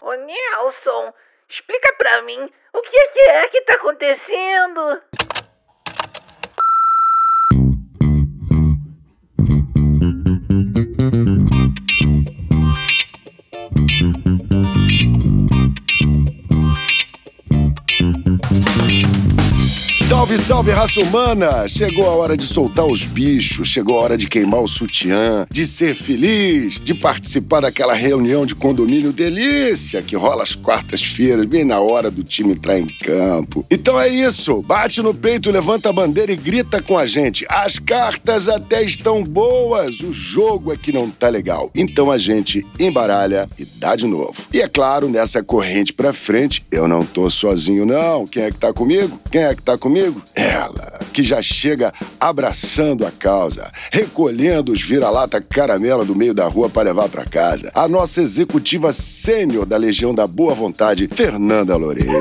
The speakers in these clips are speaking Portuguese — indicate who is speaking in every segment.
Speaker 1: Ô Nelson, explica pra mim o que é que, é que tá acontecendo?
Speaker 2: Salve, raça humana! Chegou a hora de soltar os bichos, chegou a hora de queimar o sutiã, de ser feliz, de participar daquela reunião de condomínio delícia que rola às quartas-feiras, bem na hora do time entrar em campo. Então é isso, bate no peito, levanta a bandeira e grita com a gente. As cartas até estão boas, o jogo é que não tá legal. Então a gente embaralha e dá de novo. E é claro, nessa corrente pra frente, eu não tô sozinho não. Quem é que tá comigo? Quem é que tá comigo? Ela, que já chega abraçando a causa, recolhendo os vira-lata caramela do meio da rua para levar para casa. A nossa executiva sênior da Legião da Boa Vontade, Fernanda Loureiro.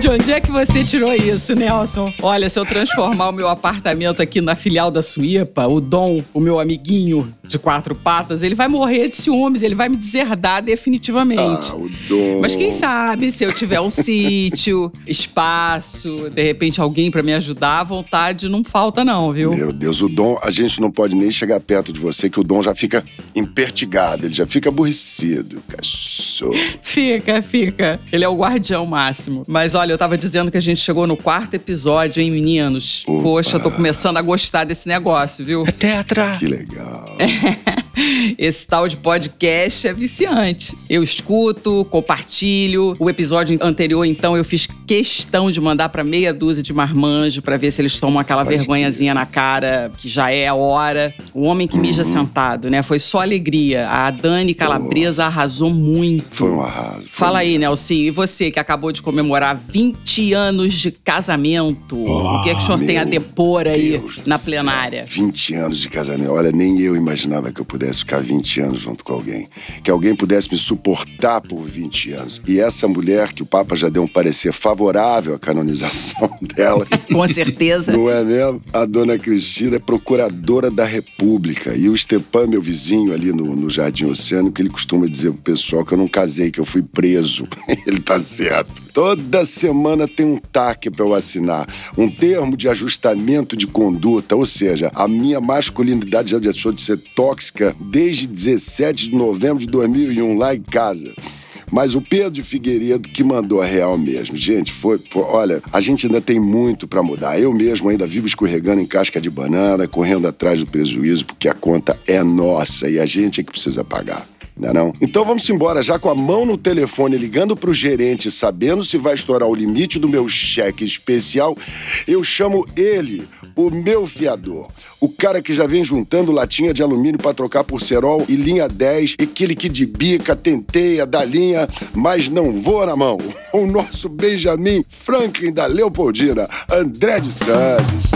Speaker 3: De onde é que você tirou isso, Nelson? Olha, se eu transformar o meu apartamento aqui na filial da Suípa, o Dom, o meu amiguinho de quatro patas, ele vai morrer de ciúmes, ele vai me deserdar definitivamente.
Speaker 2: Ah, o Dom.
Speaker 3: Mas quem sabe, se eu tiver um sítio, espaço, de repente alguém para me ajudar, a vontade não falta não, viu?
Speaker 2: Meu Deus, o Dom, a gente não pode nem chegar perto de você, que o Dom já fica impertigado, ele já fica aborrecido. Cachorro.
Speaker 3: Fica, fica. Ele é o guardião máximo. Mas olha, eu tava dizendo que a gente chegou no quarto episódio, hein, meninos?
Speaker 2: Opa.
Speaker 3: Poxa, tô começando a gostar desse negócio, viu?
Speaker 4: Tetra!
Speaker 2: Que legal.
Speaker 3: Esse tal de podcast é viciante. Eu escuto, compartilho. O episódio anterior, então, eu fiz questão de mandar pra meia dúzia de marmanjo pra ver se eles tomam aquela
Speaker 2: Pode
Speaker 3: vergonhazinha na cara, que já é a hora. O homem que mija
Speaker 2: Uhum.
Speaker 3: sentado, né? Foi só alegria. A Dani Calabresa arrasou muito.
Speaker 2: Foi um arraso.
Speaker 3: Fala
Speaker 2: um-
Speaker 3: aí, Nelson, e você que acabou de comemorar 20 anos de casamento, o que é que o senhor tem a depor aí
Speaker 2: Deus
Speaker 3: na
Speaker 2: céu.
Speaker 3: plenária?
Speaker 2: 20 anos de casamento. Olha, nem eu imaginava que eu pudesse ficar 20 anos junto com alguém. Que alguém pudesse me suportar por 20 anos. E essa mulher, que o Papa já deu um parecer favorável à canonização dela.
Speaker 3: Com certeza.
Speaker 2: Não é mesmo? A dona Cristina é procuradora da República. E o Stepan, meu vizinho ali no, no Jardim Oceânico, ele costuma dizer pro pessoal que eu não casei, que eu fui preso. ele tá certo. Toda semana tem um TAC pra eu assinar. Um termo de ajustamento de conduta. Ou seja, a minha masculinidade já deixou de ser tóxica desde 17 de novembro de 2001, lá em casa. Mas o Pedro Figueiredo que mandou a real mesmo. Gente, foi, foi- olha, a gente ainda tem muito pra mudar. Eu mesmo ainda vivo escorregando em casca de banana, correndo atrás do prejuízo, porque a conta é nossa e a gente é que precisa pagar. Não é não? Então vamos embora, já com a mão no telefone, ligando pro gerente, sabendo se vai estourar o limite do meu cheque especial, eu chamo ele, o meu fiador. O cara que já vem juntando latinha de alumínio pra trocar por cerol e linha 10, e aquele que de bica, tenteia, dá linha, mas não voa na mão. O nosso Benjamin Franklin da Leopoldina, André de Santos.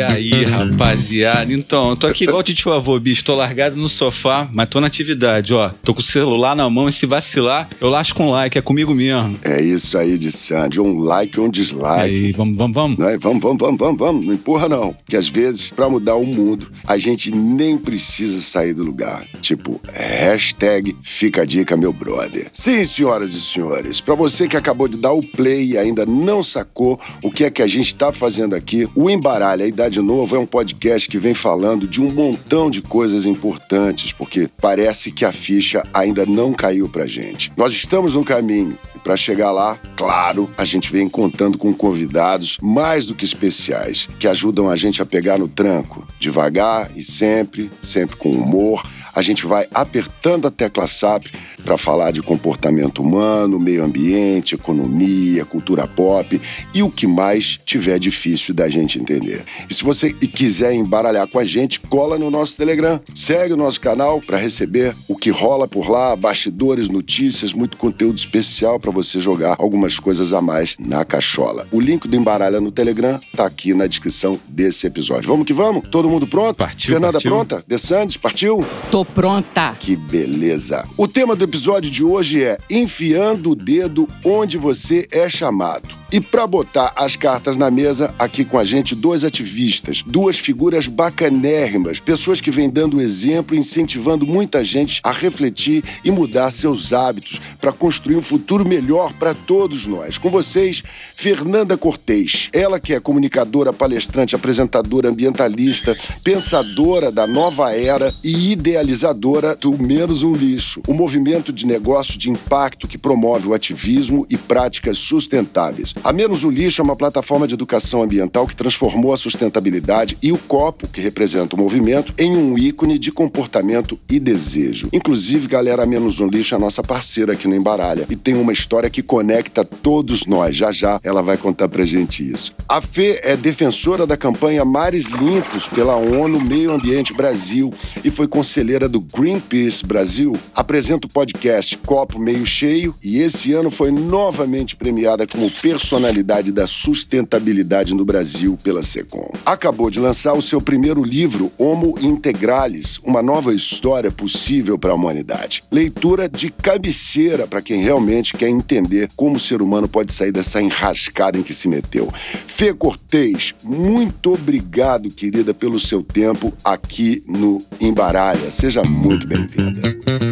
Speaker 4: E aí, rapaziada? Então, eu tô aqui igual o tio avô, bicho. Tô largado no sofá, mas tô na atividade, ó. Tô com o celular na mão e se vacilar, eu lasco um like, é comigo mesmo.
Speaker 2: É isso aí de Santos, um like ou um dislike.
Speaker 4: Aí, vamos, vamos, vamos.
Speaker 2: Né? Vamos, vamos, vamos, vamos, vamos. Não empurra, não. Que às vezes, pra mudar o mundo, a gente nem precisa sair do lugar. Tipo, hashtag fica a dica, meu brother. Sim, senhoras e senhores, pra você que acabou de dar o play e ainda não sacou o que é que a gente tá fazendo aqui, o Embaralha e Dá de Novo é um podcast que vem falando de um montão de coisas importantes, porque parece que a ficha ainda não caiu pra gente. Nós estamos no caminho. E para chegar lá, claro, a gente vem contando com convidados mais do que especiais, que ajudam a gente a pegar no tranco, devagar e sempre, sempre com humor. A gente vai apertando a tecla SAP para falar de comportamento humano, meio ambiente, economia, cultura pop e o que mais tiver difícil da gente entender. E se você quiser embaralhar com a gente, cola no nosso Telegram. Segue o nosso canal para receber o que rola por lá, bastidores, notícias, muito conteúdo especial para você jogar algumas coisas a mais na cachola. O link do Embaralha no Telegram tá aqui na descrição desse episódio. Vamos que vamos? Todo mundo pronto?
Speaker 4: Partiu,
Speaker 2: Fernanda
Speaker 4: partiu.
Speaker 2: pronta? De Sandes, partiu?
Speaker 3: Tô pronta.
Speaker 2: Que beleza! O tema do episódio de hoje é Enfiando o dedo onde você é chamado. E para botar as cartas na mesa, aqui com a gente dois ativistas, duas figuras bacanérrimas, pessoas que vêm dando exemplo incentivando muita gente a refletir e mudar seus hábitos para construir um futuro melhor para todos nós. Com vocês, Fernanda Cortez, ela que é comunicadora, palestrante, apresentadora, ambientalista, pensadora da nova era e idealizadora do Menos um Lixo, um movimento de negócio de impacto que promove o ativismo e práticas sustentáveis. A Menos um Lixo é uma plataforma de educação ambiental que transformou a sustentabilidade e o copo, que representa o movimento, em um ícone de comportamento e desejo. Inclusive, galera, a Menos um Lixo é a nossa parceira aqui no Embaralha e tem uma história que conecta todos nós. Já já ela vai contar pra gente isso. A Fê é defensora da campanha Mares Limpos pela ONU Meio Ambiente Brasil e foi conselheira do Greenpeace Brasil. Apresenta o podcast Copo Meio Cheio e esse ano foi novamente premiada como personalidade da sustentabilidade no Brasil pela Secom. Acabou de lançar o seu primeiro livro, Homo Integralis, uma nova história possível para a humanidade. Leitura de cabeceira para quem realmente quer entender como o ser humano pode sair dessa enrascada em que se meteu. Fê Cortez, muito obrigado, querida, pelo seu tempo aqui no Embaralha. Seja muito bem-vinda.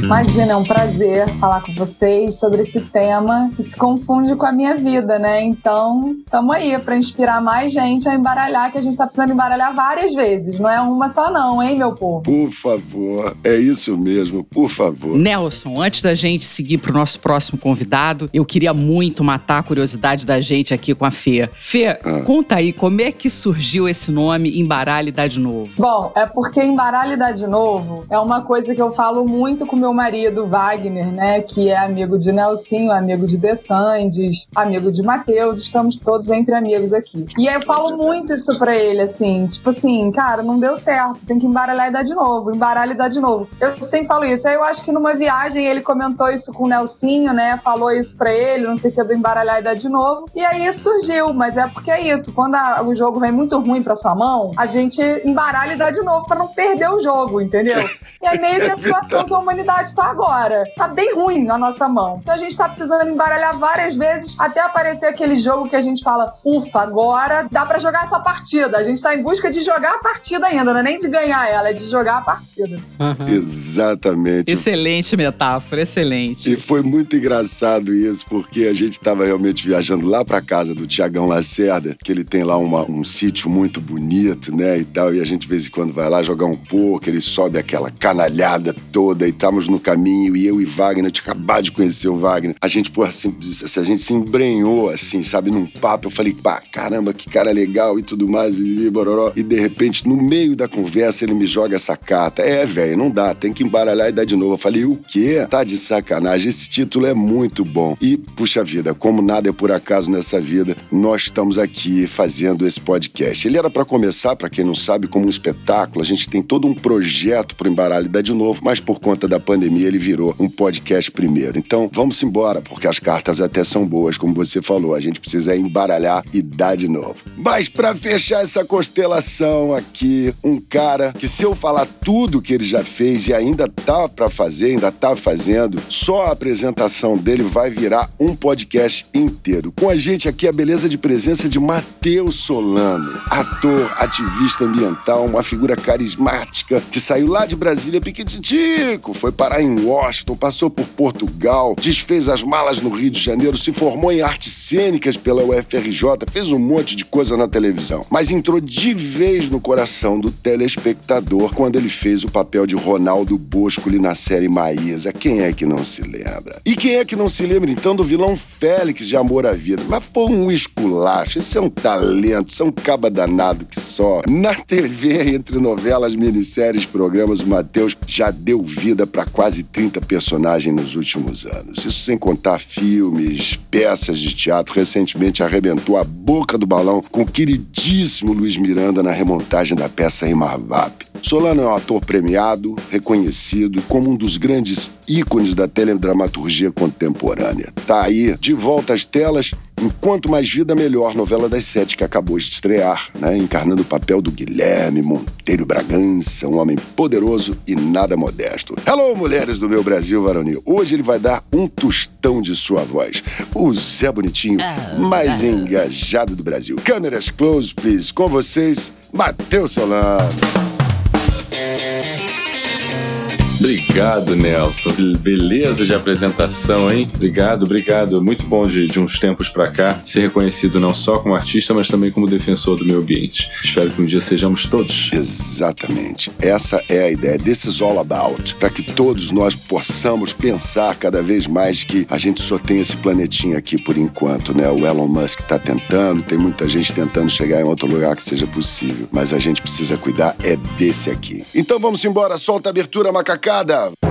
Speaker 5: Imagina, é um prazer falar com vocês sobre esse tema que se confunde com a minha vida, né? Então, estamos aí para inspirar mais gente a embaralhar, que a gente está precisando embaralhar várias vezes, não é uma só não, hein, meu povo?
Speaker 2: Por favor, é isso mesmo, por favor.
Speaker 3: Nelson, antes da gente seguir para o nosso próximo convidado, eu queria muito matar a curiosidade da gente aqui com a Fê. Fê, ah. conta aí como é que surgiu esse nome Embaralhe Dá de Novo?
Speaker 5: Bom, é porque Embaralhe Dá de Novo é uma coisa que eu falo muito com meu marido, Wagner, né? Que é amigo de Nelsinho, amigo de De Sandes, amigo de Matheus, estamos todos entre amigos aqui. E aí eu falo muito isso pra ele, assim, tipo assim, cara, não deu certo, tem que embaralhar e dar de novo, embaralha e dar de novo. Eu sempre falo isso. Aí eu acho que numa viagem ele comentou isso com o Nelsinho, né? Falou isso pra ele, não sei o que, do embaralhar e dar de novo. E aí surgiu, mas é porque é isso. Quando a, o jogo vem muito ruim pra sua mão, a gente embaralha e dá de novo pra não perder o jogo, entendeu? E é meio que a situação que a humanidade tá agora. Tá bem ruim na nossa mão. Então a gente tá precisando embaralhar várias vezes até aparecer aquele jogo que a gente fala, ufa, agora dá para jogar essa partida. A gente tá em busca de jogar a partida ainda, não é nem de ganhar ela, é de jogar a partida.
Speaker 2: Uhum. Exatamente.
Speaker 3: Excelente metáfora, excelente.
Speaker 2: E foi muito engraçado isso, porque a gente tava realmente viajando lá pra casa do Tiagão Lacerda, que ele tem lá uma, um sítio muito bonito, né, e tal, e a gente de vez em quando vai lá jogar um pouco, ele sobe aquela canalhada toda e estamos no caminho, e eu e Wagner, tinha acabado de conhecer o Wagner, a gente, pô, assim, a gente se embrenhou, assim, sabe, num papo, eu falei, pá, caramba, que cara legal e tudo mais, e e de repente, no meio da conversa, ele me joga essa carta, é, velho, não dá, tem que embaralhar e dar de novo. Eu falei, o quê? Tá de sacanagem, esse título é muito bom. E, puxa vida, como nada é por acaso nessa vida, nós estamos aqui fazendo esse podcast. Ele era para começar, para quem não sabe, como um espetáculo, a gente tem todo um projeto pro Embaralho dar de novo, mas por conta da pandemia ele virou um podcast primeiro. Então, vamos embora, porque as cartas até são boas, como você falou, a gente precisa embaralhar e dar de novo. Mas para fechar essa constelação aqui, um cara que se eu falar tudo que ele já fez e ainda tá para fazer, ainda tá fazendo, só a apresentação dele vai virar um podcast inteiro. Com a gente aqui a beleza de presença de Matheus Solano, ator, ativista ambiental, uma figura carismática que saiu lá de Brasília piquititico, foi parar em Washington, passou por Portugal, desfez as malas no Rio de Janeiro, se formou em artes cênicas pela UFRJ, fez um monte de coisa na televisão, mas entrou de vez no coração do telespectador quando ele fez o papel de Ronaldo Boscoli na série Maísa. Quem é que não se lembra? E quem é que não se lembra então do vilão Félix de Amor à Vida? Mas foi um esculacho, esse é um talento, isso é um caba danado que só. Na TV, entre novelas, minisséries, programas, o Já deu vida para quase 30 personagens nos últimos anos. Isso sem contar filmes, peças de teatro. Recentemente arrebentou a boca do balão com o queridíssimo Luiz Miranda na remontagem da peça Imarvap. Solano é um ator premiado, reconhecido como um dos grandes ícones da teledramaturgia contemporânea. Tá aí, de volta às telas Enquanto Mais Vida Melhor, novela das sete que acabou de estrear, né? encarnando o papel do Guilherme Monteiro Bragança, um homem poderoso e nada modesto. Hello, mulheres do meu Brasil varonil. Hoje ele vai dar um tostão de sua voz. O Zé Bonitinho, mais engajado do Brasil. Câmeras close, please. Com vocês, Matheus Solano.
Speaker 6: Obrigado, Nelson. Beleza de apresentação, hein? Obrigado, obrigado. Muito bom de, de uns tempos pra cá ser reconhecido não só como artista, mas também como defensor do meio ambiente. Espero que um dia sejamos todos.
Speaker 2: Exatamente. Essa é a ideia. This is all about. Para que todos nós possamos pensar cada vez mais que a gente só tem esse planetinho aqui por enquanto, né? O Elon Musk tá tentando, tem muita gente tentando chegar em outro lugar que seja possível. Mas a gente precisa cuidar é desse aqui. Então vamos embora, solta a abertura Mercada.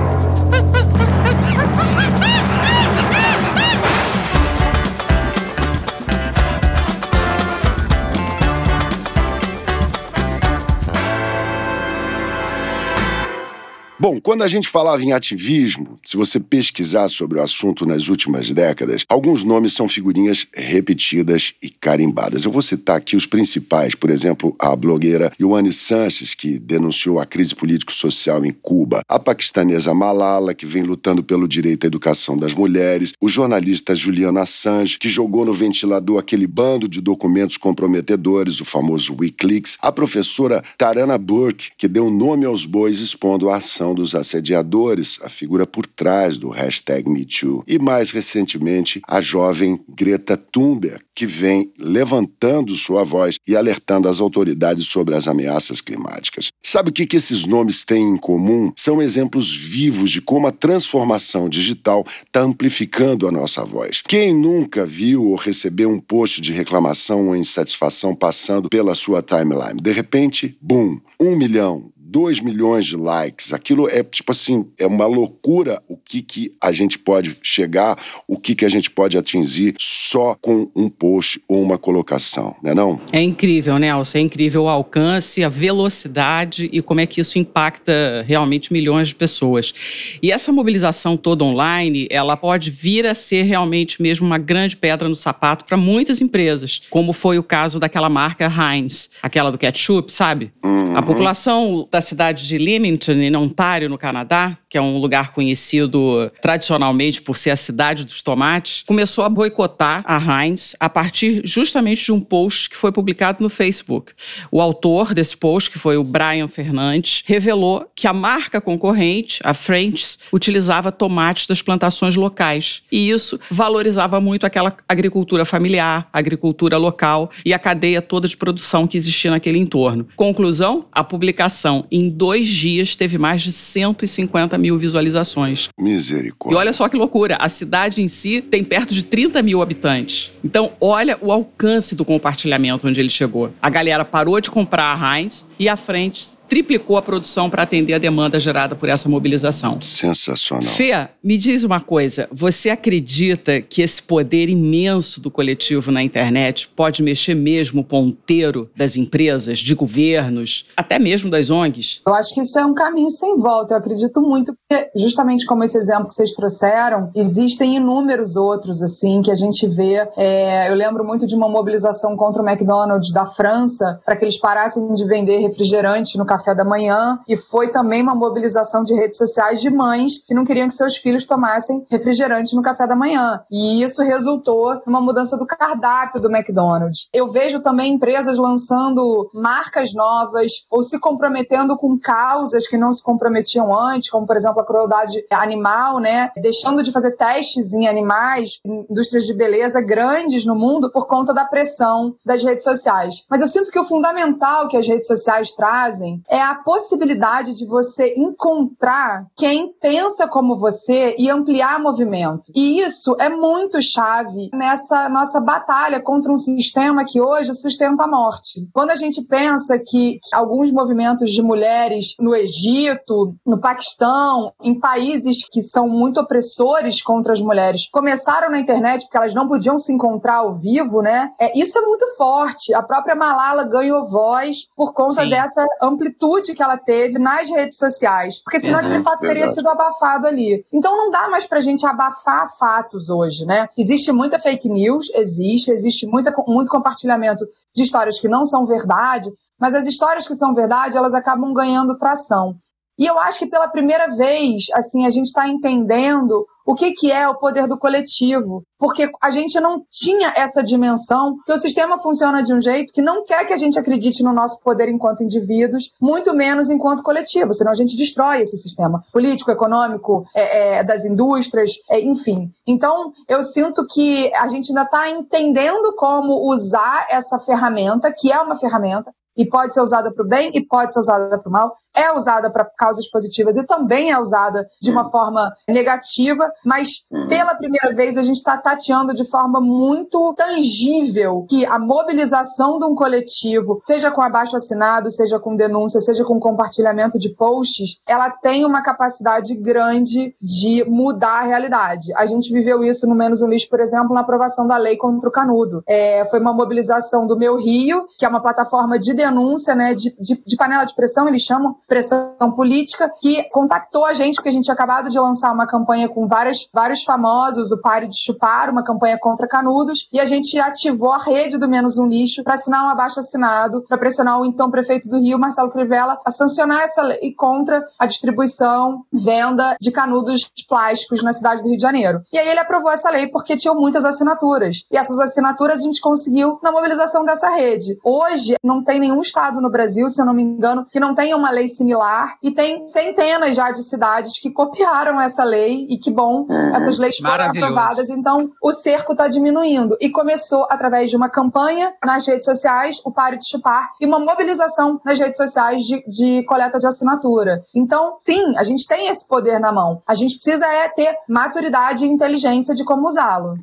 Speaker 2: Bom, quando a gente falava em ativismo, se você pesquisar sobre o assunto nas últimas décadas, alguns nomes são figurinhas repetidas e carimbadas. Eu vou citar aqui os principais, por exemplo, a blogueira Ioane Sanches, que denunciou a crise político-social em Cuba, a paquistanesa Malala, que vem lutando pelo direito à educação das mulheres, o jornalista Julian Assange, que jogou no ventilador aquele bando de documentos comprometedores, o famoso Wikileaks, a professora Tarana Burke, que deu nome aos bois expondo a ação dos assediadores, a figura por trás do hashtag MeToo. E mais recentemente, a jovem Greta Thunberg, que vem levantando sua voz e alertando as autoridades sobre as ameaças climáticas. Sabe o que, esses nomes têm em comum? São exemplos vivos de como a transformação digital está amplificando a nossa voz. Quem nunca viu ou recebeu um post de reclamação ou insatisfação passando pela sua timeline? De repente, boom, um milhão, 2 milhões de likes. Aquilo é tipo assim, é uma loucura o que, que a gente pode chegar, o que, que a gente pode atingir só com um post ou uma colocação, né não?
Speaker 3: É incrível, Nelson, é incrível o alcance, a velocidade e como é que isso impacta realmente milhões de pessoas. E essa mobilização toda online, ela pode vir a ser realmente mesmo uma grande pedra no sapato para muitas empresas, como foi o caso daquela marca Heinz, aquela do ketchup, sabe?
Speaker 2: Uhum.
Speaker 3: A população da cidade de Leamington, em Ontário, no Canadá, que é um lugar conhecido tradicionalmente por ser a cidade dos tomates, começou a boicotar a Heinz a partir justamente de um post que foi publicado no Facebook. O autor desse post, que foi o Brian Fernandes, revelou que a marca concorrente, a French, utilizava tomates das plantações locais. E isso valorizava muito aquela agricultura familiar, agricultura local e a cadeia toda de produção que existia naquele entorno. Conclusão: a publicação em dois dias teve mais de 150 mil visualizações. E
Speaker 2: Misericórdia.
Speaker 3: olha só que loucura, a cidade em si tem perto de 30 mil habitantes. Então, olha o alcance do compartilhamento onde ele chegou. A galera parou de comprar a Heinz e a frente triplicou a produção para atender a demanda gerada por essa mobilização.
Speaker 2: Sensacional.
Speaker 3: Fê, me diz uma coisa. Você acredita que esse poder imenso do coletivo na internet pode mexer mesmo o ponteiro das empresas, de governos, até mesmo das ONGs?
Speaker 5: Eu acho que isso é um caminho sem volta. Eu acredito muito que, justamente como esse exemplo que vocês trouxeram, existem inúmeros outros, assim, que a gente vê. É, eu lembro muito de uma mobilização contra o McDonald's da França, para que eles parassem de vender refrigerante no café da manhã. E foi também uma mobilização de redes sociais de mães que não queriam que seus filhos tomassem refrigerante no café da manhã. E isso resultou numa mudança do cardápio do McDonald's. Eu vejo também empresas lançando marcas novas ou se comprometendo com causas que não se comprometiam antes, como por exemplo a crueldade animal, né? Deixando de fazer testes em animais, em indústrias de beleza grandes no mundo por conta da pressão das redes sociais. Mas eu sinto que o fundamental que as redes sociais trazem é a possibilidade de você encontrar quem pensa como você e ampliar movimento. E isso é muito chave nessa nossa batalha contra um sistema que hoje sustenta a morte. Quando a gente pensa que alguns movimentos de mulheres no Egito, no Paquistão, em países que são muito opressores contra as mulheres, começaram na internet porque elas não podiam se encontrar ao vivo, né? É, isso é muito forte. A própria Malala ganhou voz por conta
Speaker 4: Sim.
Speaker 5: dessa amplitude que ela teve nas redes sociais. Porque senão
Speaker 2: Uhum,
Speaker 5: aquele fato teria
Speaker 2: verdade.
Speaker 5: sido abafado ali. Então não dá mais pra gente abafar fatos hoje, né? Existe muita fake news, existe, existe muita, muito compartilhamento de histórias que não são verdade, mas as histórias que são verdade, elas acabam ganhando tração. E eu acho que pela primeira vez, assim, a gente está entendendo o que, que é o poder do coletivo. Porque a gente não tinha essa dimensão, que o sistema funciona de um jeito que não quer que a gente acredite no nosso poder enquanto indivíduos, muito menos enquanto coletivo, senão a gente destrói esse sistema político, econômico, é, é, das indústrias, é, enfim. Então, eu sinto que a gente ainda está entendendo como usar essa ferramenta, que é uma ferramenta, e pode ser usada para o bem e pode ser usada para o mal, é usada para causas positivas e também é usada de uma forma negativa, mas pela primeira vez a gente está tateando de forma muito tangível que a mobilização de um coletivo, seja com abaixo assinado, seja com denúncia, seja com compartilhamento de posts, ela tem uma capacidade grande de mudar a realidade. A gente viveu isso no Menos um Lixo, por exemplo, na aprovação da lei contra o canudo. É, foi uma mobilização do Meu Rio, que é uma plataforma de denúncia, né, de, de, de panela de pressão, eles chamam pressão política, que contactou a gente, porque a gente tinha acabado de lançar uma campanha com várias, vários famosos, o Pare de Chupar, uma campanha contra canudos, e a gente ativou a rede do Menos um Lixo para assinar um abaixo assinado, para pressionar o então prefeito do Rio, Marcelo Crivella, a sancionar essa lei contra a distribuição, venda de canudos plásticos na cidade do Rio de Janeiro. E aí ele aprovou essa lei porque tinham muitas assinaturas. E essas assinaturas a gente conseguiu na mobilização dessa rede. Hoje, não tem nenhum estado no Brasil, se eu não me engano, que não tenha uma lei similar e tem centenas já de cidades que copiaram essa lei e que bom, essas leis foram aprovadas, então o cerco está diminuindo. E começou através de uma campanha nas redes sociais, o Pare de Chupar, e uma mobilização nas redes sociais de, de coleta de assinatura. Então, sim, a gente tem esse poder na mão. A gente precisa é ter maturidade e inteligência de como usá-lo.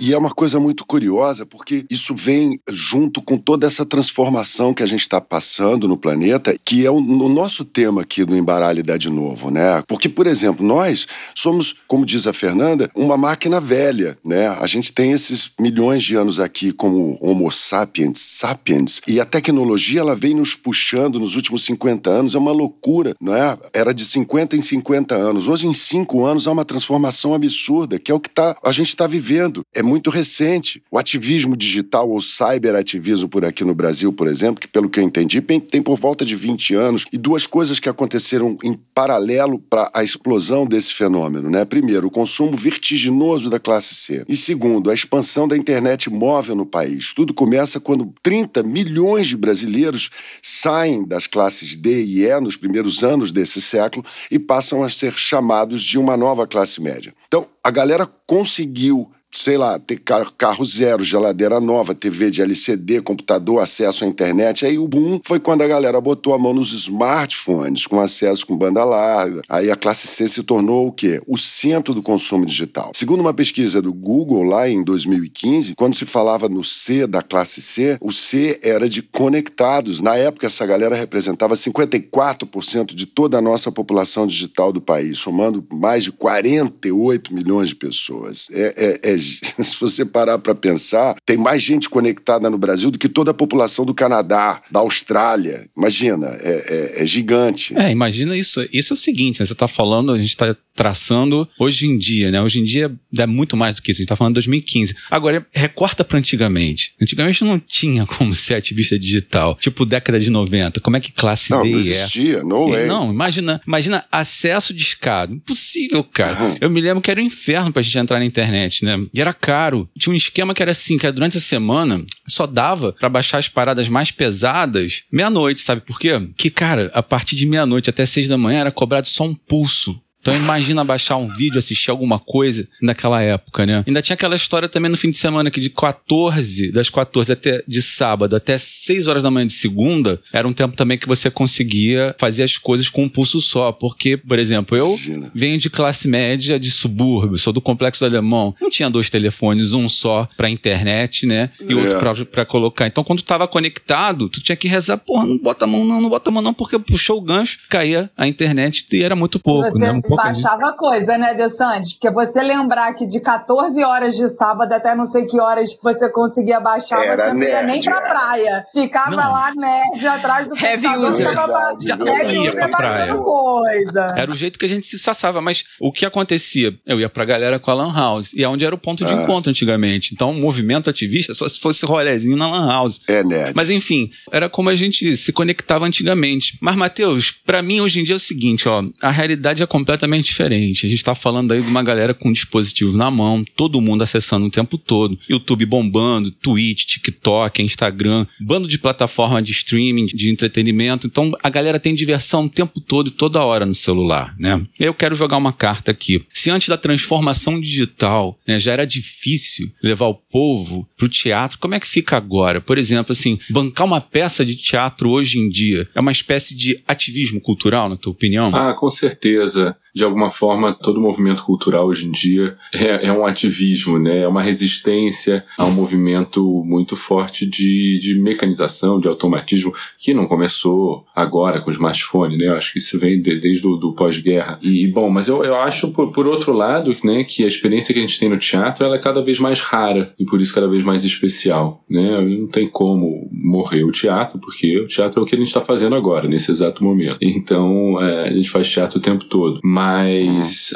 Speaker 2: E é uma coisa muito curiosa, porque isso vem junto com toda essa transformação que a gente está passando no planeta, que é o, o nosso tema aqui do Embaralidade Novo, né? Porque, por exemplo, nós somos, como diz a Fernanda, uma máquina velha, né? A gente tem esses milhões de anos aqui como Homo sapiens, sapiens, e a tecnologia ela vem nos puxando nos últimos 50 anos, é uma loucura, não é? Era de 50 em 50 anos. Hoje, em 5 anos, há uma transformação absurda, que é o que tá, a gente está vivendo. É muito recente. O ativismo digital ou cyberativismo por aqui no Brasil, por exemplo, que pelo que eu entendi, tem, por volta de 20 anos, e duas coisas que aconteceram em paralelo para a explosão desse fenômeno, né? Primeiro, o consumo vertiginoso da classe C. E segundo, a expansão da internet móvel no país. Tudo começa quando 30 milhões de brasileiros saem das classes D e E nos primeiros anos desse século e passam a ser chamados de uma nova classe média. Então, a galera conseguiu sei lá, ter car- carro zero, geladeira nova, TV de LCD, computador, acesso à internet. Aí o boom foi quando a galera botou a mão nos smartphones, com acesso com banda larga. Aí a classe C se tornou o quê? O centro do consumo digital. Segundo uma pesquisa do Google lá em 2015, quando se falava no C da classe C, o C era de conectados. Na época, essa galera representava 54% de toda a nossa população digital do país, somando mais de 48 milhões de pessoas. É, é- é- se você parar para pensar, tem mais gente conectada no Brasil do que toda a população do Canadá, da Austrália. Imagina, é, é- é gigante.
Speaker 4: É, imagina isso. Isso é o seguinte, né? Você tá falando, a gente tá traçando hoje em dia, né? Hoje em dia é muito mais do que isso. A gente tá falando de 2015. Agora, recorta pra antigamente. Antigamente não tinha como ser ativista digital. Tipo, década de 90. Como é que classe
Speaker 2: Não,
Speaker 4: D
Speaker 2: não
Speaker 4: E?
Speaker 2: existia, no way.
Speaker 4: Não, imagina, imagina acesso de escada. Impossível, cara.
Speaker 2: Uhum.
Speaker 4: Eu me lembro que era um inferno pra gente entrar na internet, né? E era caro. Tinha um esquema que era assim, que durante a semana só dava pra baixar as paradas mais pesadas meia-noite, sabe por quê? Que, cara, a partir de meia-noite até seis da manhã era cobrado só um pulso. Então imagina baixar um vídeo, assistir alguma coisa naquela época, né? Ainda tinha aquela história também no fim de semana que de 14, das 14 até de sábado até 6 horas da manhã de segunda, era um tempo também que você conseguia fazer as coisas com um pulso só. Porque, por exemplo, eu
Speaker 2: Imagina.
Speaker 4: venho de classe média de subúrbio, sou do complexo do alemão. Não tinha dois telefones, um só pra internet, né? E
Speaker 2: É.
Speaker 4: outro pra, pra colocar. Então, quando tu tava conectado, tu tinha que rezar, porra, não bota a mão não, não bota a mão não, porque puxou o gancho, caía a internet e era muito pouco,
Speaker 7: você
Speaker 4: né? Um pouco.
Speaker 7: Baixava coisa, né, De Santos? Porque você lembrar que de 14 horas de sábado até não sei que horas você conseguia baixar,
Speaker 2: Era
Speaker 7: você não ia nem pra
Speaker 2: era.
Speaker 7: praia. Ficava
Speaker 4: Não.
Speaker 7: lá nerd atrás do
Speaker 3: Heavy
Speaker 7: computador,
Speaker 3: user.
Speaker 7: ficava
Speaker 2: verdade.
Speaker 7: heavy user
Speaker 4: pra praia.
Speaker 7: coisa.
Speaker 4: Era o jeito que a gente se sassava, mas o que acontecia? Eu ia pra galera com a Lan House, e é onde era o ponto de
Speaker 2: Ah.
Speaker 4: encontro antigamente. Então, o movimento ativista só se fosse rolezinho na Lan House.
Speaker 2: É nerd.
Speaker 4: Mas enfim, era como a gente se conectava antigamente. Mas, Matheus, pra mim hoje em dia é o seguinte, ó, a realidade é completamente diferente. A gente tá falando aí de uma galera com um dispositivo na mão, todo mundo acessando o tempo todo, YouTube bombando, Twitch, TikTok, Instagram, bando de plataforma de streaming, de entretenimento. Então, a galera tem diversão o tempo todo e toda hora no celular, né? Eu quero jogar uma carta aqui. Se antes da transformação digital, né, já era difícil levar o povo pro teatro, como é que fica agora? Por exemplo, assim, bancar uma peça de teatro hoje em dia é uma espécie de ativismo cultural, na tua opinião?
Speaker 6: Ah, com certeza. De alguma forma, todo movimento cultural hoje em dia é, é um ativismo, né? É uma resistência a um movimento muito forte de, de mecanização, de automatismo, que não começou agora com o smartphone, né? Eu acho que isso vem de- desde o pós-guerra. E, bom, mas eu, eu acho, por, por outro lado, né, que a experiência que a gente tem no teatro ela é cada vez mais rara e por isso cada vez mais especial, né? Não tem como morrer o teatro, porque o teatro é o que a gente está fazendo agora, nesse exato momento. Então, é, a gente faz teatro o tempo todo. Mas,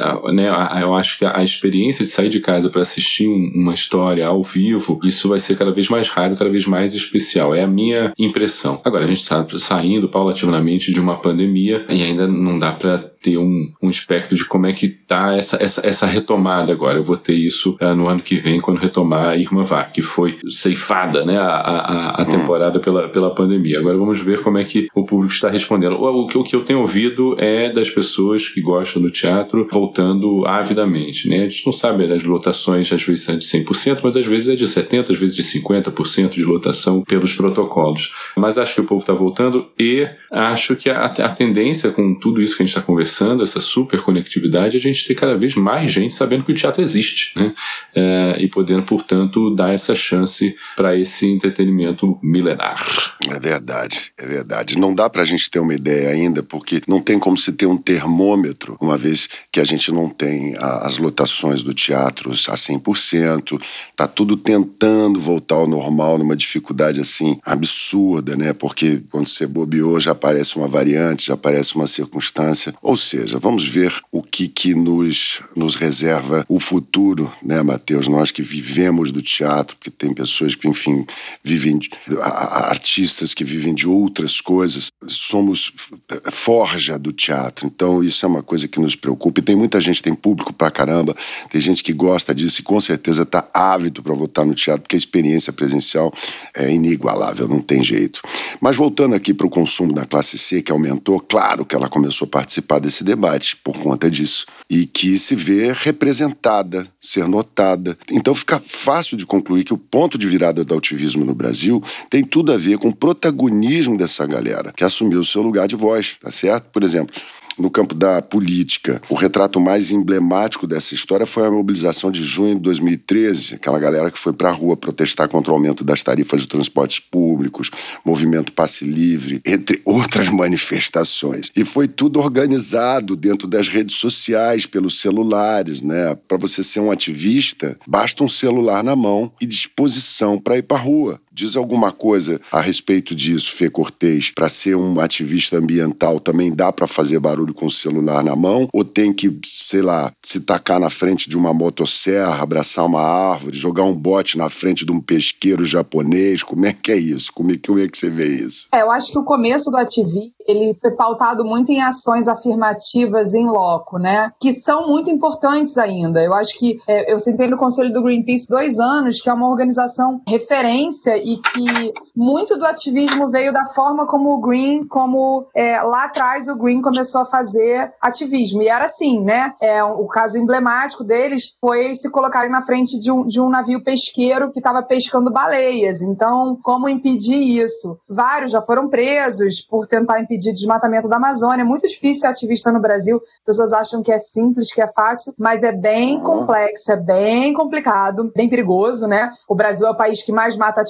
Speaker 6: a- né, a- eu acho que a, experiência de sair de casa para assistir um- uma história ao vivo, isso vai ser cada vez mais raro, cada vez mais especial. É a minha impressão. Agora, a gente está saindo paulatinamente de uma pandemia e ainda não dá para ter um, um espectro de como é que tá essa, essa, essa retomada agora. Eu vou ter isso ah, no ano que vem, quando retomar a Irma Vá, que foi ceifada, né, a, a, a temporada pela, pela pandemia. Agora vamos ver como é que o público está respondendo. O, o, que- o que eu tenho ouvido é das pessoas que gostam do teatro voltando avidamente, né? A gente não sabe das lotações, às vezes é de 100%, mas às vezes é de 70%, às vezes de 50% de lotação pelos protocolos. Mas acho que o povo está voltando e acho que a, a tendência com tudo isso que a gente está conversando, essa super conectividade, a gente ter cada vez mais gente sabendo que o teatro existe, né? É, e podendo, portanto, dar essa chance para esse entretenimento milenar.
Speaker 2: É verdade, é verdade. Não dá pra gente ter uma ideia ainda, porque não tem como se ter um termômetro, uma vez que a gente não tem a- as lotações do teatro a 100%, tá tudo tentando voltar ao normal numa dificuldade assim absurda, né? Porque quando você bobeou já aparece uma variante, já aparece uma circunstância. Ou seja, vamos ver o que que nos, nos reserva o futuro, né, Matheus? Nós que vivemos do teatro, porque tem pessoas que, enfim, vivem, de- a- artistas que vivem de outras coisas, somos f- forja do teatro. Então, isso é uma coisa que nos preocupa. E tem muita gente, tem público pra caramba, tem gente que gosta disso e com certeza tá ávido para votar no teatro, porque a experiência presencial é inigualável, não tem jeito. Mas voltando aqui para o consumo da classe C, que aumentou, claro que ela começou a participar desse debate por conta disso. E que se vê representada, ser notada. Então fica fácil de concluir que o ponto de virada do ativismo no Brasil tem tudo a ver com o protagonismo dessa galera, que assumiu o seu lugar de voz, tá certo? Por exemplo, no campo da política, o retrato mais emblemático dessa história foi a mobilização de junho de 2013, aquela galera que foi para a rua protestar contra o aumento das tarifas de transportes públicos, movimento passe livre, entre outras manifestações. E foi tudo organizado dentro das redes sociais, pelos celulares, né? Para você ser um ativista, basta um celular na mão e disposição para ir para a rua. Diz alguma coisa a respeito disso, Fê Cortez? Para ser um ativista ambiental também dá para fazer barulho com o celular na mão? Ou tem que, sei lá, se tacar na frente de uma motosserra, abraçar uma árvore, jogar um bote na frente de um pesqueiro japonês? Como é que é isso? Como é, como é que você vê isso?
Speaker 7: É, eu acho que o começo do ativismo ele foi pautado muito em ações afirmativas em loco, né? Que são muito importantes ainda. Eu acho que é, eu sentei no conselho do Greenpeace dois anos, que é uma organização referência
Speaker 5: e que muito do ativismo veio da forma como o Green, como é, lá atrás o Green começou a fazer ativismo. E era assim, né? É, o caso emblemático deles foi se colocarem na frente de um, de um navio pesqueiro que estava pescando baleias. Então, como impedir isso? Vários já foram presos por tentar impedir desmatamento da Amazônia. É muito difícil ser ativista no Brasil. As pessoas acham que é simples, que é fácil, mas é bem complexo, é bem complicado, bem perigoso, né? O Brasil é o país que mais mata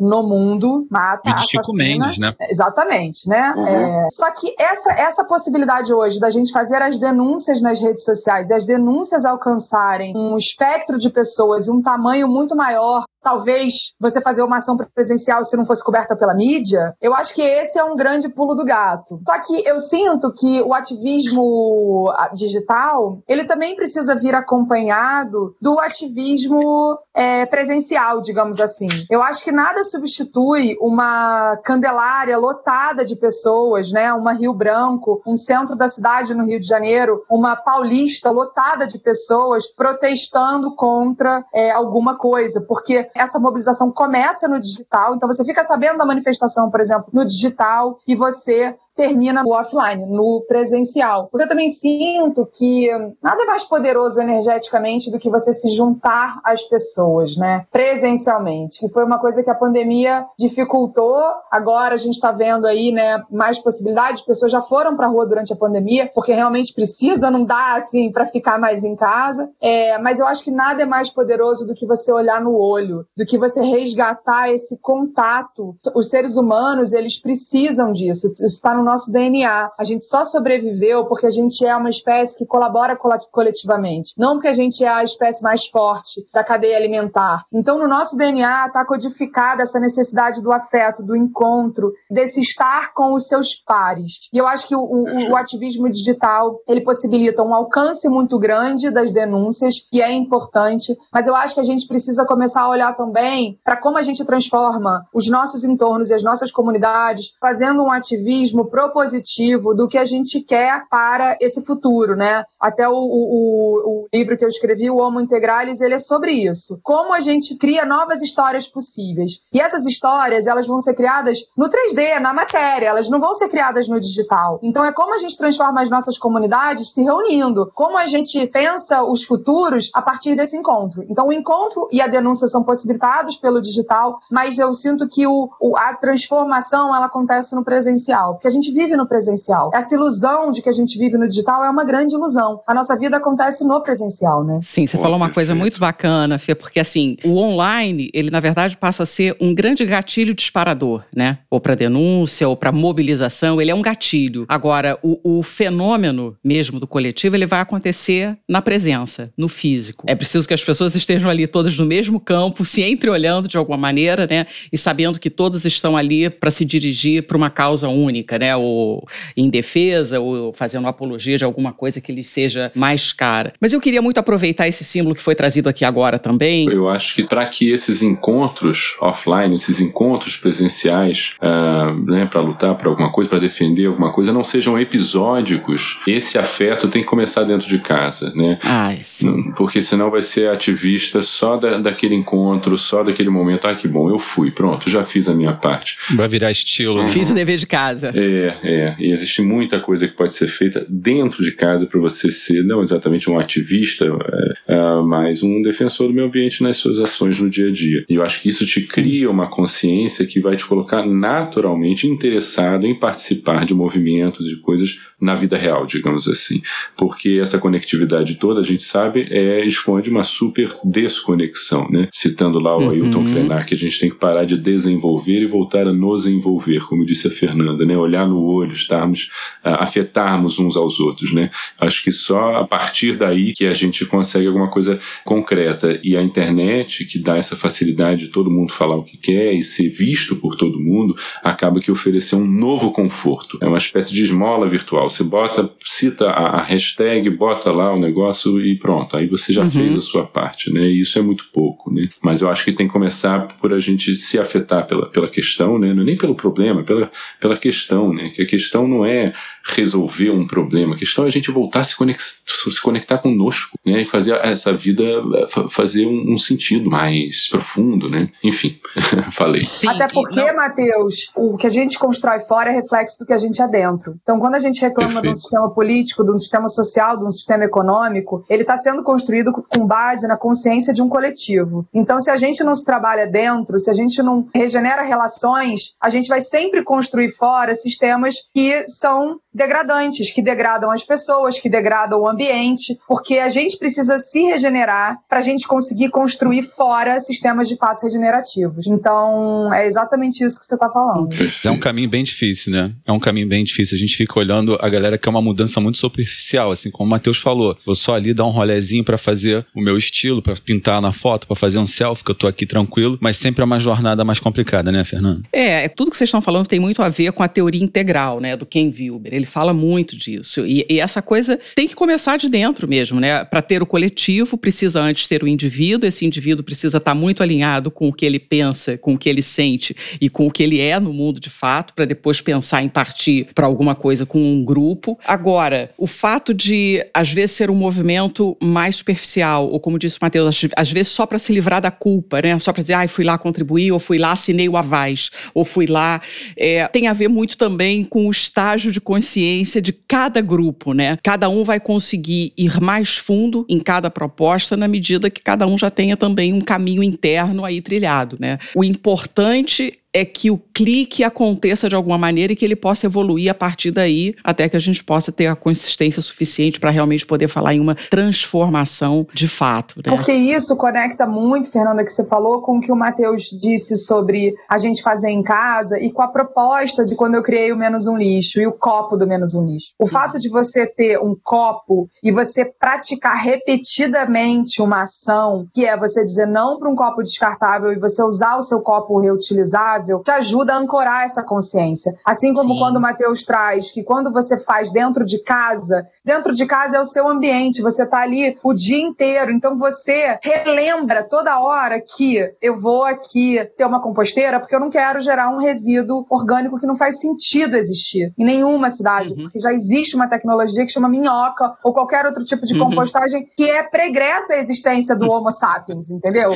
Speaker 5: no mundo, mata,
Speaker 4: E de Chico
Speaker 5: assassina.
Speaker 4: Mendes, né?
Speaker 5: Exatamente, né? É, só que essa, essa possibilidade hoje da gente fazer as denúncias nas redes sociais e as denúncias alcançarem um espectro de pessoas e um tamanho muito maior, talvez você fazer uma ação presencial se não fosse coberta pela mídia, eu acho que esse é um grande pulo do gato. Só que eu sinto que o ativismo ah, digital, ele também precisa vir acompanhado do ativismo é, presencial, digamos assim. Eu acho que nada substitui uma Candelária lotada de pessoas, né? Uma Rio Branco, um centro da cidade no Rio de Janeiro, uma Paulista lotada de pessoas protestando contra é, alguma coisa, porque essa mobilização começa no digital, então você fica sabendo da manifestação, por exemplo, no digital e você termina no offline, no presencial. Porque eu também sinto que nada é mais poderoso energeticamente do que você se juntar às pessoas, né? Presencialmente. Que foi uma coisa que a pandemia dificultou. Agora a gente está vendo aí, né, mais possibilidades. Pessoas já foram para a rua durante a pandemia, porque realmente precisa, não dá assim para ficar mais em casa. É, mas eu acho que nada é mais poderoso do que você olhar no olho, do que você resgatar esse contato. Os seres humanos, eles precisam disso. Isso está no nosso DNA. A gente só sobreviveu porque a gente é uma espécie que colabora coletivamente, não porque a gente é a espécie mais forte da cadeia alimentar. Então, no nosso DNA está codificada essa necessidade do afeto, do encontro, desse estar com os seus pares. E eu acho que o, o- o ativismo digital ele possibilita um alcance muito grande das denúncias, que é importante, mas eu acho que a gente precisa começar a olhar também para como a gente transforma os nossos entornos e as nossas comunidades, fazendo um ativismo propositivo do que a gente quer para esse futuro, né? Até o, o- o- livro que eu escrevi, o Homo Integralis, ele é sobre isso. Como a gente cria novas histórias possíveis. E essas histórias, elas vão ser criadas no 3D, na matéria, elas não vão ser criadas no digital. Então é como a gente transforma as nossas comunidades se reunindo, como a gente pensa os futuros a partir desse encontro. Então o encontro e a denúncia são possibilitados pelo digital, mas eu sinto que o- a transformação ela acontece no presencial, porque a gente vive no presencial. Essa ilusão de que a gente vive no digital é uma grande ilusão. A nossa vida acontece no presencial, né?
Speaker 3: Sim, você
Speaker 2: Pô,
Speaker 3: falou uma coisa
Speaker 2: perfeito.
Speaker 3: muito bacana, Fê, porque assim, o online, ele na verdade passa a ser um grande gatilho disparador, né? Ou para denúncia, ou para mobilização, ele é um gatilho. Agora, o, o fenômeno mesmo do coletivo, ele vai acontecer na presença, no físico. É preciso que as pessoas estejam ali todas no mesmo campo, se entreolhando de alguma maneira, né? E sabendo que todas estão ali para se dirigir para uma causa única, né? Ou em defesa, ou fazendo apologia de alguma coisa que lhes seja mais cara. Mas eu queria muito aproveitar esse símbolo que foi trazido aqui agora também.
Speaker 6: Eu acho que para que esses encontros offline, esses encontros presenciais, ah, né, para lutar por alguma coisa, para defender alguma coisa, não sejam episódicos, esse afeto tem que começar dentro de casa, né?
Speaker 3: Ai, sim.
Speaker 6: Porque senão vai ser ativista só da, daquele encontro, só daquele momento. Ah, que bom, eu fui, pronto, já fiz a minha parte.
Speaker 4: Vai virar estilo.
Speaker 3: Fiz o dever de casa.
Speaker 6: É, é, e existe muita coisa que pode ser feita dentro de casa para você ser não exatamente um ativista, é, é, mas um defensor do meio ambiente nas suas ações no dia a dia. E eu acho que isso te cria uma consciência que vai te colocar naturalmente interessado em participar de movimentos e coisas na vida real, digamos assim. Porque essa conectividade toda, a gente sabe, é, esconde uma super desconexão, né? Citando lá o
Speaker 3: Uhum.
Speaker 6: Ailton Krenak, que a gente tem que parar de desenvolver e voltar a nos envolver, como disse a Fernanda, né? Olhar no olho, estarmos, afetarmos uns aos outros, né? Acho que só a partir daí que a gente consegue alguma coisa concreta. E a internet, que dá essa facilidade de todo mundo falar o que quer e ser visto por todo mundo, acaba que oferecer um novo conforto. É uma espécie de esmola virtual. Você bota, cita a, a hashtag, bota lá o negócio e pronto. Aí você já
Speaker 3: Uhum.
Speaker 6: fez a sua parte, né? E isso é muito pouco, né? Mas eu acho que tem que começar por a gente se afetar pela, pela questão, né? Não é nem pelo problema, pela, pela questão, né? Que a questão não é resolver um problema, a questão é a gente voltar a se, conex, se conectar conosco, né? E fazer essa vida fa- fazer um, um sentido mais profundo, né? Enfim, falei.
Speaker 3: Sim,
Speaker 5: Até porque,
Speaker 3: não-
Speaker 5: Matheus, o que a gente constrói fora é reflexo do que a gente é dentro. Então, quando a gente reclama de um
Speaker 6: Perfeito.
Speaker 5: sistema político, de um sistema social, de um sistema econômico, ele está sendo construído com base na consciência de um coletivo. Então, se a gente não se trabalha dentro, se a gente não regenera relações, a gente vai sempre construir fora sistemas que são degradantes, que degradam as pessoas, que degradam o ambiente, porque a gente precisa se regenerar para a gente conseguir construir fora sistemas de fato regenerativos. Então, é exatamente isso que você está falando.
Speaker 4: É um caminho bem difícil, né? É um caminho bem difícil. A gente fica olhando a galera que é uma mudança muito superficial, assim como o Matheus falou. Vou só ali dar um rolezinho pra fazer o meu estilo, pra pintar na foto, pra fazer um selfie, que eu tô aqui tranquilo, mas sempre é uma jornada mais complicada, né, Fernando?
Speaker 3: É, é, tudo que vocês estão falando tem muito a ver com a teoria integral, né, do Ken Wilber. Ele fala muito disso. E, e essa coisa tem que começar de dentro mesmo, né? Para ter o coletivo, precisa antes ter o indivíduo. Esse indivíduo precisa estar muito alinhado com o que ele pensa, com o que ele sente e com o que ele é no mundo de fato, para depois pensar em partir para alguma coisa com um grupo. Agora, o fato de, às vezes, ser um movimento mais superficial, ou como disse o Matheus, às, vezes só para se livrar da culpa, né? Só para dizer, ai, fui lá contribuir, ou fui lá, assinei o avaz, ou fui lá. É, tem a ver muito também com o estágio de consciência de cada grupo, né? Cada um vai conseguir ir mais fundo em cada proposta na medida que cada um já tenha também um caminho interno aí trilhado, né? O importante é que o clique aconteça de alguma maneira e que ele possa evoluir a partir daí, até que a gente possa ter a consistência suficiente para realmente poder falar em uma transformação de fato. Né?
Speaker 5: Porque isso conecta muito, Fernanda, que você falou, com o que o Matheus disse sobre a gente fazer em casa e com a proposta de quando eu criei o Menos Um Lixo e o copo do Menos Um Lixo. O fato de você ter um copo e você praticar repetidamente uma ação, que é você dizer não para um copo descartável e você usar o seu copo reutilizável, te ajuda a ancorar essa consciência. Assim como
Speaker 3: Sim.
Speaker 5: quando o Matheus traz que quando você faz dentro de casa, dentro de casa é o seu ambiente, você tá ali o dia inteiro, então você relembra toda hora que eu vou aqui ter uma composteira porque eu não quero gerar um resíduo orgânico que não faz sentido existir em nenhuma cidade,
Speaker 3: Uhum.
Speaker 5: porque já existe uma tecnologia que chama minhoca ou qualquer outro tipo de
Speaker 3: Uhum.
Speaker 5: compostagem que é pregressa a existência do Homo sapiens, entendeu?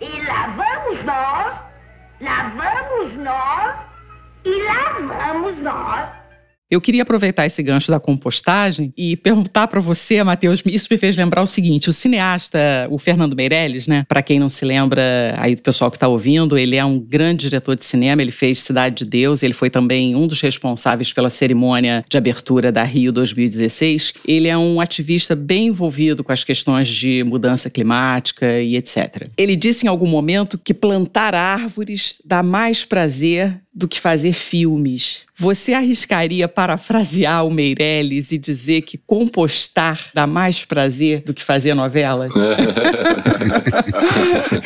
Speaker 8: E lá vamos nós, lá vamos nós, e lá vamos nós.
Speaker 3: Eu queria aproveitar esse gancho da compostagem e perguntar para você, Matheus, isso me fez lembrar o seguinte: o cineasta, o Fernando Meirelles, né? Para quem não se lembra aí do pessoal que está ouvindo, ele é um grande diretor de cinema, ele fez Cidade de Deus, ele foi também um dos responsáveis pela cerimônia de abertura da Rio 2016. Ele é um ativista bem envolvido com as questões de mudança climática e etc. Ele disse em algum momento que plantar árvores dá mais prazer do que fazer filmes. Você arriscaria parafrasear o Meirelles e dizer que compostar dá mais prazer do que fazer novelas?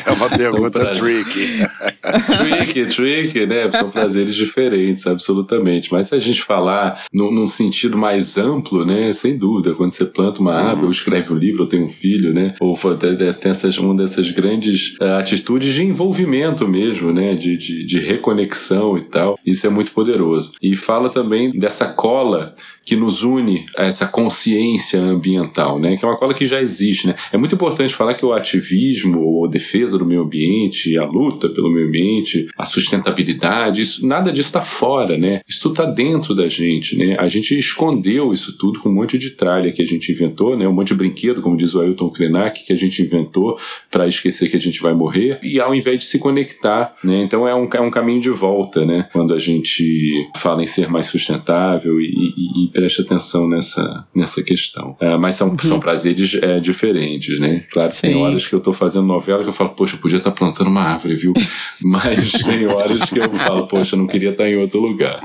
Speaker 2: É uma pergunta tricky.
Speaker 6: tricky, tricky, né? São prazeres diferentes, absolutamente. Mas se a gente falar num, num sentido mais amplo, né? Sem dúvida, quando você planta uma árvore, ou escreve um livro, ou tem um filho, né? Ou tem essas, uma dessas grandes eh, atitudes de envolvimento mesmo, né? De, de, de reconexão e tal. Isso é muito poderoso. E fala também dessa cola que nos une a essa consciência ambiental, né? Que é uma cola que já existe, né? É muito importante falar que o ativismo, ou a defesa do meio ambiente, a luta pelo meio ambiente, a sustentabilidade, isso, nada disso está fora, né? Isso está dentro da gente, né? A gente escondeu isso tudo com um monte de tralha que a gente inventou, né? Um monte de brinquedo, como diz o Ailton Krenak, que a gente inventou para esquecer que a gente vai morrer, e ao invés de se conectar, né? Então é um, é um caminho de volta, né? Quando a gente fala em ser mais sustentável e, e, e presta atenção nessa, nessa questão. É, mas são, são prazeres é, diferentes, né? Claro que tem
Speaker 3: Sim.
Speaker 6: horas que eu tô fazendo novela que eu falo, poxa, eu podia estar plantando uma árvore, viu? Mas tem horas que eu falo, poxa, eu não queria estar em outro lugar.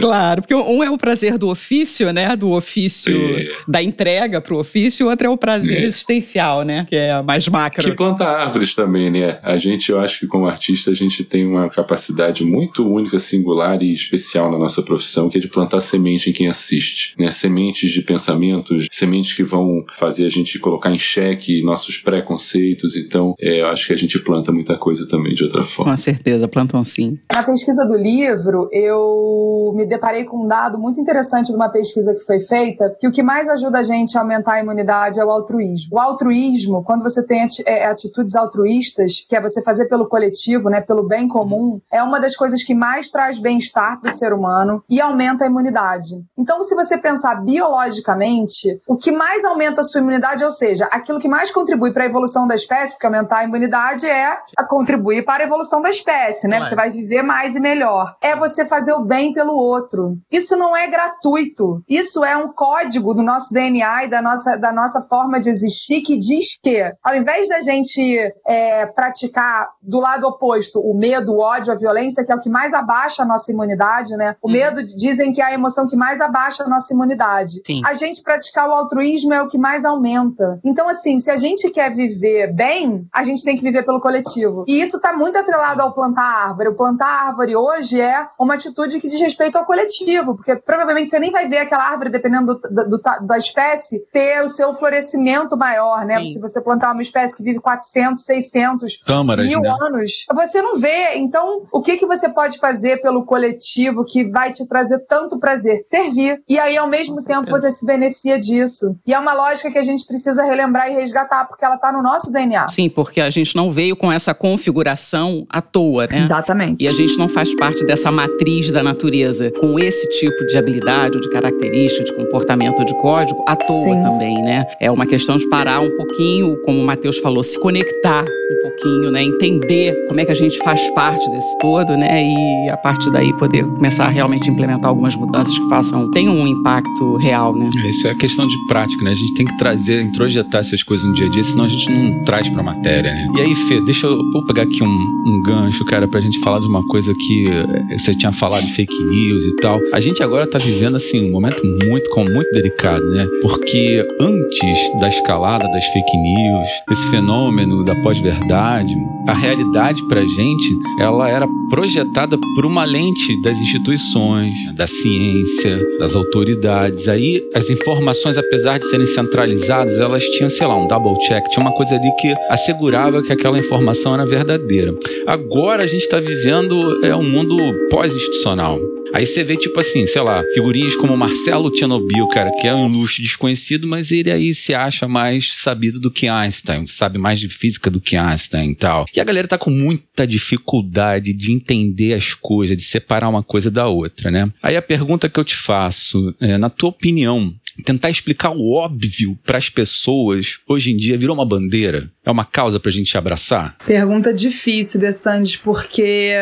Speaker 3: Claro, porque um é o prazer do ofício, né? Do ofício,
Speaker 6: É.
Speaker 3: da entrega pro ofício, o outro é o prazer
Speaker 6: É.
Speaker 3: existencial, né? Que é mais macro.
Speaker 6: Que planta árvores também, né? A gente, eu acho que como artista, a gente tem uma capacidade muito única, singular e especial na nossa profissão, que é de plantar semente em quem assiste, né? Sementes de pensamentos, sementes que vão fazer a gente colocar em xeque nossos preconceitos. Então, é, eu acho que a gente planta muita coisa também de outra forma.
Speaker 3: Com certeza, plantam sim.
Speaker 7: Na pesquisa do livro, eu me deparei com um dado muito interessante de uma pesquisa que foi feita, que o que mais ajuda a gente a aumentar a imunidade é o altruísmo. O altruísmo, quando você tem é, atitudes altruístas, que é você fazer pelo coletivo, né, pelo bem comum, é uma das coisas que mais traz bem-estar para o ser humano e aumenta a imunidade. Então, se você pensar biologicamente, o que mais aumenta a sua imunidade, ou seja, aquilo que mais contribui para a evolução da espécie, porque aumentar a imunidade é a contribuir para a evolução da espécie, né? Você vai viver mais e melhor. É você fazer o bem pelo outro. Isso não é gratuito. Isso é um código do nosso DNA e da nossa, da nossa forma de existir que diz que, ao invés da gente é, praticar do lado oposto o medo, o ódio, a violência, que é o que mais abaixa a nossa imunidade, né? O medo dizem que é a emoção que mais abaixa a nossa imunidade.
Speaker 3: Sim.
Speaker 7: A gente praticar o altruísmo é o que mais aumenta. Então, assim, se a gente quer viver bem, a gente tem que viver pelo coletivo. E isso está muito atrelado ao plantar árvore. O plantar árvore hoje é uma atitude que diz respeito ao coletivo, porque provavelmente você nem vai ver aquela árvore, dependendo do- do- do da espécie, ter o seu florescimento maior, né?
Speaker 3: Sim.
Speaker 7: Se você plantar uma espécie que vive 400, 600,
Speaker 4: Câmaras,
Speaker 7: mil
Speaker 4: né?
Speaker 7: anos, você não vê. Então, o que, que você pode fazer pelo coletivo que vai te trazer tanto prazer? Servir. E aí, ao mesmo
Speaker 3: Com
Speaker 7: tempo,
Speaker 3: certeza.
Speaker 7: você se beneficia disso. E é uma lógica que a gente precisa relembrar e resgatar, porque ela tá no nosso DNA.
Speaker 3: Sim, porque a gente não veio com essa configuração à toa, né?
Speaker 5: Exatamente.
Speaker 3: E a gente não faz parte dessa matriz da natureza com esse tipo de habilidade, ou de característica, de comportamento, ou de código, à toa
Speaker 5: Sim.
Speaker 3: também, né? É uma questão de parar um pouquinho, como o Matheus falou, se conectar um pouquinho, né? Entender como é que a gente faz parte desse todo, né? E a partir daí poder começar a realmente implementar algumas mudanças que façam, tenham um impacto real, né?
Speaker 4: Isso é questão de prática, né? A gente tem que trazer, introjetar essas coisas no dia a dia, senão a gente não traz pra matéria, né? E aí, Fê, deixa eu, vou pegar aqui um, um gancho, cara, pra gente falar de uma coisa que eh, você tinha falado de fake news e tal. A gente agora tá vivendo, assim, um momento muito, muito delicado, né? Porque antes da escalada das fake news, desse fenômeno da pós-verdade, a realidade pra gente, ela era projetada por uma lente das instituições, da ciência, das autoridades. Aí as informações, apesar de serem centralizadas, elas tinham, sei lá, um double check, tinha uma coisa ali que assegurava que aquela informação era verdadeira. Agora a gente está vivendo é um mundo pós-institucional. Aí você vê, tipo assim, sei lá, figurinhas como Marcelo Tchernobyl, cara, que é um luxo desconhecido, mas ele aí se acha mais sabido do que Einstein, sabe mais de física do que Einstein e tal. E a galera tá com muita dificuldade de entender as coisas, de separar uma coisa da outra, né? Aí a pergunta que eu te faço, é, na tua opinião, tentar explicar o óbvio para as pessoas hoje em dia virou uma bandeira? É uma causa pra gente abraçar?
Speaker 5: Pergunta difícil, De Sandes, porque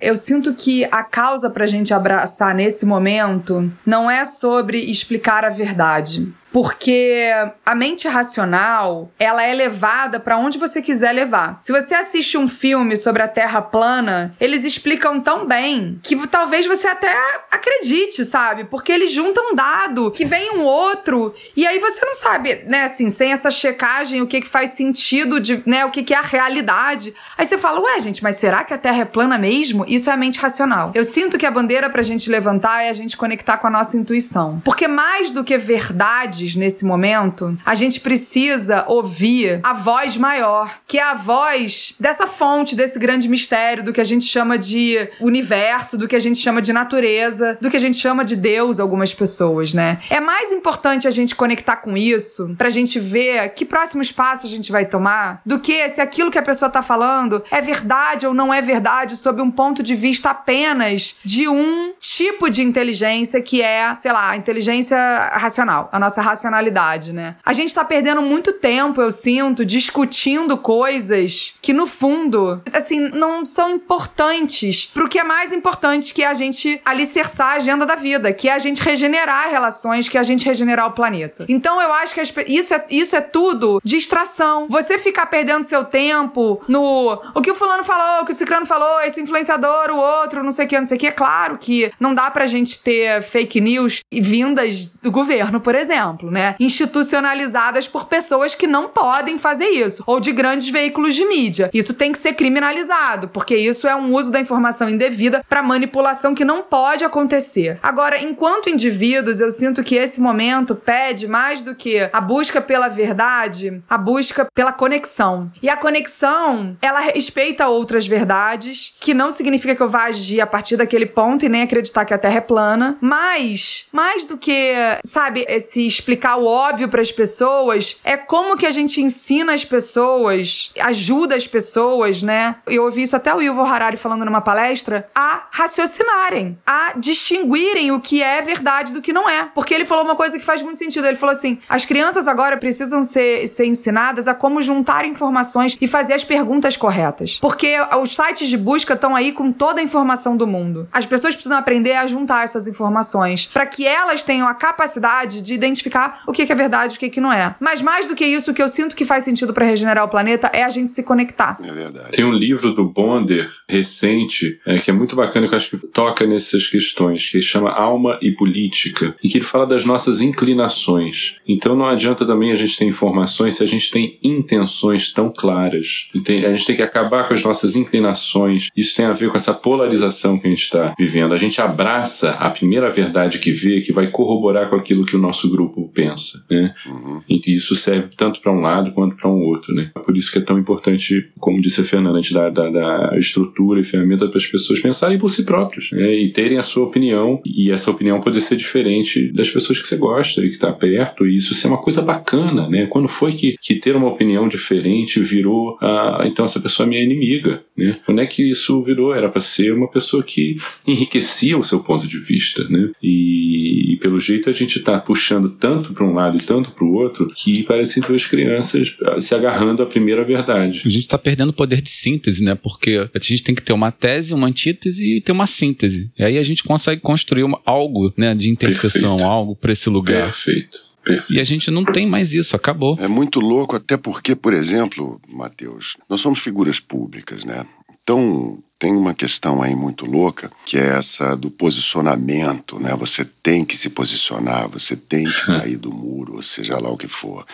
Speaker 5: eu sinto que a causa pra gente abraçar nesse momento não é sobre explicar a verdade. Porque a mente racional, ela é levada pra onde você quiser levar. Se você assiste um filme sobre a Terra plana, eles explicam tão bem que talvez você até acredite, sabe? Porque eles juntam um dado, que vem um outro, e aí você não sabe, né, assim, sem essa checagem, o que que faz sentido de, né, o que que é a realidade. Aí você fala, ué, gente, mas será que a Terra é plana mesmo? Isso é a mente racional. Eu sinto que a bandeira pra gente levantar é a gente conectar com a nossa intuição. Porque mais do que nesse momento, a gente precisa ouvir a voz maior, que é a voz dessa fonte, desse grande mistério, do que a gente chama de universo, do que a gente chama de natureza, do que a gente chama de Deus, algumas pessoas, né? É mais importante a gente conectar com isso, pra gente ver que próximos passos a gente vai tomar, do que se aquilo que a pessoa tá falando é verdade ou não é verdade, sob um ponto de vista apenas de um tipo de inteligência que é, sei lá, a inteligência racional, a nossa racionalidade, né? A gente tá perdendo muito tempo, eu sinto, discutindo coisas que, no fundo, assim, não são importantes pro que é mais importante, que é a gente alicerçar a agenda da vida, que é a gente regenerar relações, que é a gente regenerar o planeta. Então eu acho que isso é, isso é tudo distração. Você ficar perdendo seu tempo no o que o fulano falou, o que o ciclano falou, esse influenciador, o outro, não sei o que, não sei o que. É claro que não dá pra gente ter fake news vindas do governo, por exemplo, né? Institucionalizadas por pessoas que não podem fazer isso. Ou de grandes veículos de mídia. Isso tem que ser criminalizado, porque isso é um uso da informação indevida pra manipulação que não pode acontecer. Agora, enquanto indivíduos, eu sinto que esse momento pede mais do que a busca pela verdade, a busca pela conexão. E a conexão, ela respeita outras verdades, que não significa que eu vá agir a partir daquele ponto e nem acreditar que a Terra é plana, mas mais do que, sabe, esse explicar o óbvio para as pessoas, é como que a gente ensina as pessoas, ajuda as pessoas, né? Eu ouvi isso até o Yuval Harari falando numa palestra, a raciocinarem, a distinguirem o que é verdade do que não é. Porque ele falou uma coisa que faz muito sentido. Ele falou assim: as crianças agora precisam ser, ser ensinadas a como juntar informações e fazer as perguntas corretas. Porque os sites de busca estão aí com toda a informação do mundo. As pessoas precisam aprender a juntar essas informações para que elas tenham a capacidade de identificar o que que é verdade e o que que não é. Mas mais do que isso, o que eu sinto que faz sentido para regenerar o planeta é a gente se conectar.
Speaker 2: É verdade.
Speaker 6: Tem um livro do Bonder recente é, que é muito bacana que eu acho que toca nessas questões, que chama Alma e Política, e que ele fala das nossas inclinações. Então não adianta também a gente ter informações se a gente tem intenções tão claras. Tem- a gente tem que acabar com as nossas inclinações. Isso tem a ver com essa polarização que a gente está vivendo. A gente abraça a primeira verdade que vê, que vai corroborar com aquilo que o nosso grupo pensa. Né? E isso serve tanto para um lado quanto para um outro, né? Por isso que é tão importante, como disse a Fernanda, a gente dar, dar, dar estrutura e ferramenta para as pessoas pensarem por si próprios né? e terem a sua opinião e essa opinião poder ser diferente das pessoas que você gosta e que está perto e isso ser uma coisa bacana, né? Quando foi que, que ter uma opinião diferente virou, ah, então essa pessoa é minha inimiga, né? Quando é que isso virou? Era para ser uma pessoa que enriquecia o seu ponto de vista, né? E pelo jeito a gente está puxando tanto para um lado e tanto para o outro que parecem duas crianças ah, se agarrando à primeira verdade.
Speaker 4: A gente tá perdendo o poder de síntese, né? Porque a gente tem que ter uma tese, uma antítese e ter uma síntese. E aí a gente consegue construir uma- algo, né, de interseção,
Speaker 6: Perfeito.
Speaker 4: algo pra esse lugar.
Speaker 6: Perfeito. Perfeito.
Speaker 4: E a gente não tem mais isso, acabou.
Speaker 2: É muito louco, até porque, por exemplo, Matheus, nós somos figuras públicas, né? Então, tem uma questão aí muito louca, que é essa do posicionamento, né? Você tem que se posicionar, você tem que sair do muro, ou seja lá o que for.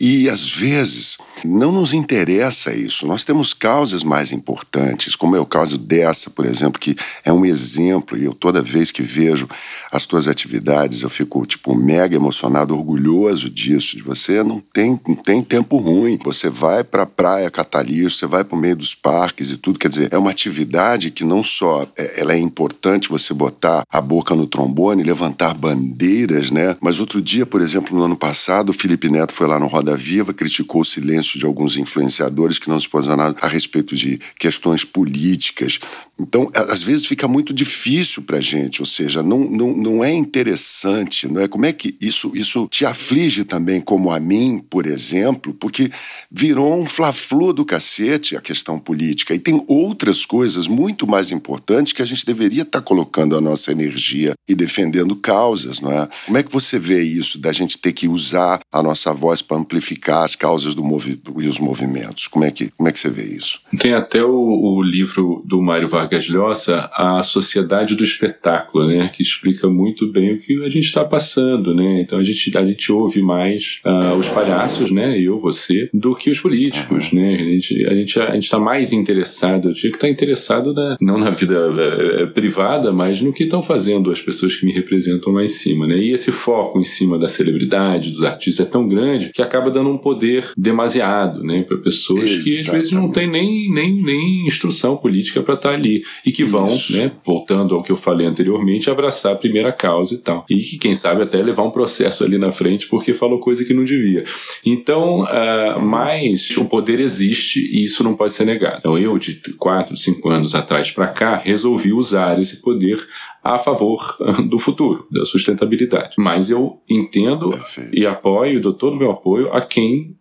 Speaker 2: E, às vezes, não nos interessa isso. Nós temos causas mais importantes, como é o caso dessa, por exemplo, que é um exemplo, e eu toda vez que vejo as tuas atividades, eu fico, tipo, mega emocionado, orgulhoso disso, de você não tem, não tem tempo ruim. Você vai pra praia catar lixo, você vai pro meio dos parques e tudo. Quer dizer, é uma atividade que não só é, ela é importante você botar a boca no trombone, levantar bandeiras, né? Mas outro dia, por exemplo, no ano passado, o Felipe Neto foi lá no Roda Viva, criticou o silêncio de alguns influenciadores que não se posicionaram a respeito de questões políticas. Então, às vezes fica muito difícil pra gente, ou seja, não, não, não é interessante, não é? Como é que isso, isso te aflige também, como a mim, por exemplo, porque virou um fla-flu do cacete a questão política. E tem outras coisas muito mais importantes que a gente deveria estar colocando a nossa energia e defendendo causas, não é? Como é que você vê isso, da gente ter que usar a nossa voz para amplificar as causas do movi e os movimentos? Como é que, como é que você vê isso?
Speaker 6: Tem até o, o livro do Mário Vargas Llosa, A Sociedade do Espetáculo, né, que explica muito bem o que a gente está passando, né? Então a gente, a gente ouve mais ah, os palhaços, né, eu, você, do que os políticos, né? A gente a gente a gente está mais interessado, eu tinha que estar interessado na, não na vida eh, eh, privada, mas no que estão fazendo as pessoas que me representam lá em cima, né? E esse foco em cima da celebridade, dos artistas é tão grande que acaba dando um poder demasiado, né, para pessoas que às vezes não tem nem, nem, nem instrução política para estar ali e que vão,
Speaker 2: Isso.
Speaker 6: né, voltando ao que eu falei anteriormente, abraçar a primeira causa e tal. E que, quem sabe, até levar um processo ali na frente porque falou coisa que não devia. Então, ah, mas o poder existe e isso não pode ser negado. Então, eu, de 4, 5 anos atrás para cá, resolvi usar esse poder a favor do futuro, da sustentabilidade. Mas eu entendo
Speaker 2: Perfeito.
Speaker 6: e apoio, dou todo o meu apoio a quem,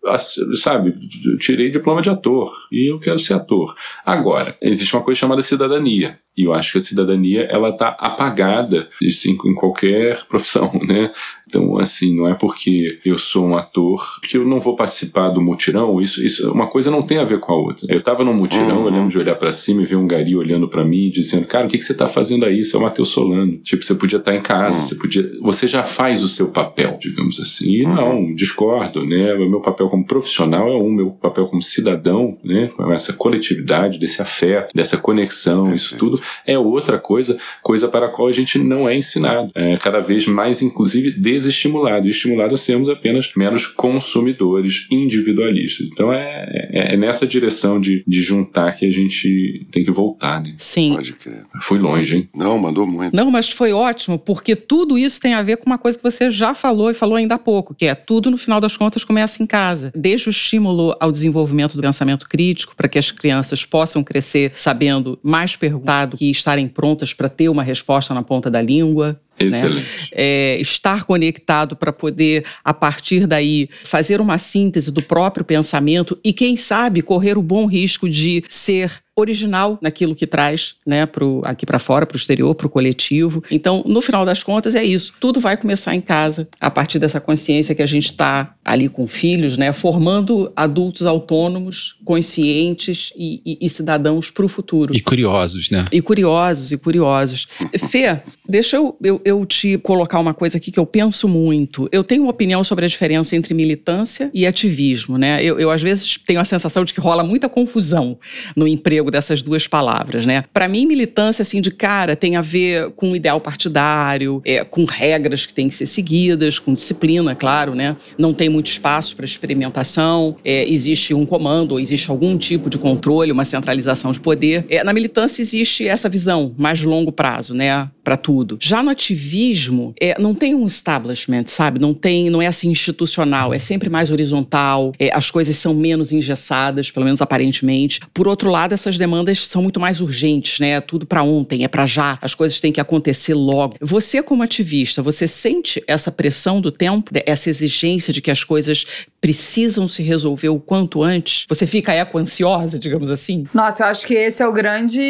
Speaker 6: sabe, tirei diploma de ator e eu quero ser ator. Agora, existe uma coisa chamada cidadania. E eu acho que a cidadania, ela tá apagada assim, em qualquer profissão, né? Então, assim, não é porque eu sou um ator que eu não vou participar do mutirão. Isso, isso, uma coisa não tem a ver com a outra. Eu tava num mutirão,
Speaker 2: Uhum.
Speaker 6: eu lembro de olhar pra cima e ver um gari olhando pra mim, dizendo: Cara, o que, que você tá fazendo aí? Você é o Matheus Solano. Tipo, você podia estar em casa,
Speaker 2: Uhum.
Speaker 6: você podia. Você já faz o seu papel, digamos assim. E não, discordo, né? O meu papel como profissional é um, meu papel como cidadão, né? Com essa coletividade, desse afeto, dessa conexão, isso tudo é outra coisa, coisa para a qual a gente não é ensinado. É cada vez mais, inclusive, desestimulado. E estimulado a sermos apenas meros consumidores individualistas. Então é, é, é nessa direção de, de juntar que a gente tem que voltar, né?
Speaker 3: Sim.
Speaker 2: Pode crer.
Speaker 6: Fui longe, hein?
Speaker 2: Não, mandou muito.
Speaker 3: Não, mas foi ótimo, porque tudo isso tem a ver com uma coisa que você já falou e falou ainda há pouco, que é tudo, no final das contas, começa em casa. Desde o estímulo ao desenvolvimento do pensamento crítico, para que as crianças possam crescer sabendo mais perguntar do que estarem prontas para ter uma resposta na ponta da língua.
Speaker 6: Excelente.
Speaker 3: é, estar conectado para poder, a partir daí, fazer uma síntese do próprio pensamento e, quem sabe, correr o bom risco de ser original naquilo que traz, né, pro, aqui para fora, para o exterior, para o coletivo. Então, no final das contas, é isso. Tudo vai começar em casa, a partir dessa consciência que a gente está ali com filhos, né, formando adultos autônomos, conscientes e, e- e cidadãos para o futuro.
Speaker 4: E curiosos, né?
Speaker 3: E curiosos, e curiosos. Fê, deixa eu, eu, eu te colocar uma coisa aqui que eu penso muito. Eu tenho uma opinião sobre a diferença entre militância e ativismo, né? Eu, eu às vezes tenho a sensação de que rola muita confusão no emprego dessas duas palavras, né? Para mim, militância, assim, de cara, tem a ver com o ideal partidário, é, com regras que têm que ser seguidas, com disciplina, claro, né? Não tem muito espaço para experimentação, é, existe um comando, existe algum tipo de controle, uma centralização de poder. É, na militância existe essa visão mais longo prazo, né? Para tudo. Já no ativismo, é, não tem um establishment, sabe? Não tem, não é assim institucional, é sempre mais horizontal, é, as coisas são menos engessadas, pelo menos aparentemente. Por outro lado, essas demandas são muito mais urgentes, né? É tudo para ontem, é para já, as coisas têm que acontecer logo. Você, como ativista, você sente essa pressão do tempo, essa exigência de que as coisas precisam se resolver o quanto antes? Você fica eco-ansiosa, digamos assim?
Speaker 5: Nossa, eu acho que esse é o grande.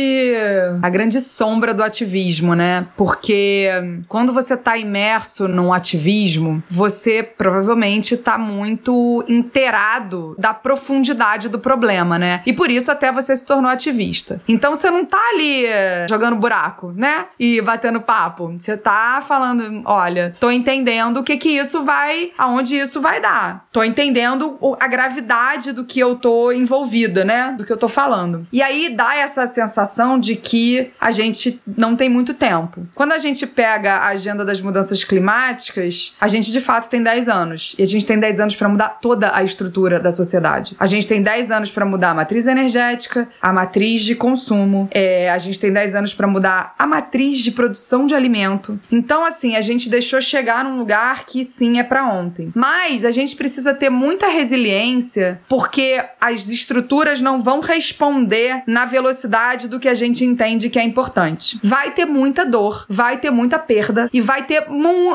Speaker 5: a grande sombra do ativismo, né? Porque hum, quando você tá imerso num ativismo, você provavelmente tá muito inteirado da profundidade do problema, né? E por isso até você se tornou ativista. Então você não tá ali eh, jogando buraco, né? E batendo papo. Você tá falando, olha, tô entendendo o que que isso vai, aonde isso vai dar. Tô entendendo a gravidade do que eu tô envolvida, né? Do que eu tô falando. E aí dá essa sensação de que a gente não tem muito tempo. Quando a gente pega a agenda das mudanças climáticas, a gente de fato tem 10 anos. E a gente tem 10 anos pra mudar toda a estrutura da sociedade. A gente tem 10 anos pra mudar a matriz energética, a matriz de consumo, é, a gente tem 10 anos pra mudar a matriz de produção de alimento. Então, assim, a gente deixou chegar num lugar que sim é pra ontem. Mas a gente precisa ter muita resiliência, porque as estruturas não vão responder na velocidade do que a gente entende que é importante. Vai ter muita dor, vai ter muita perda e vai ter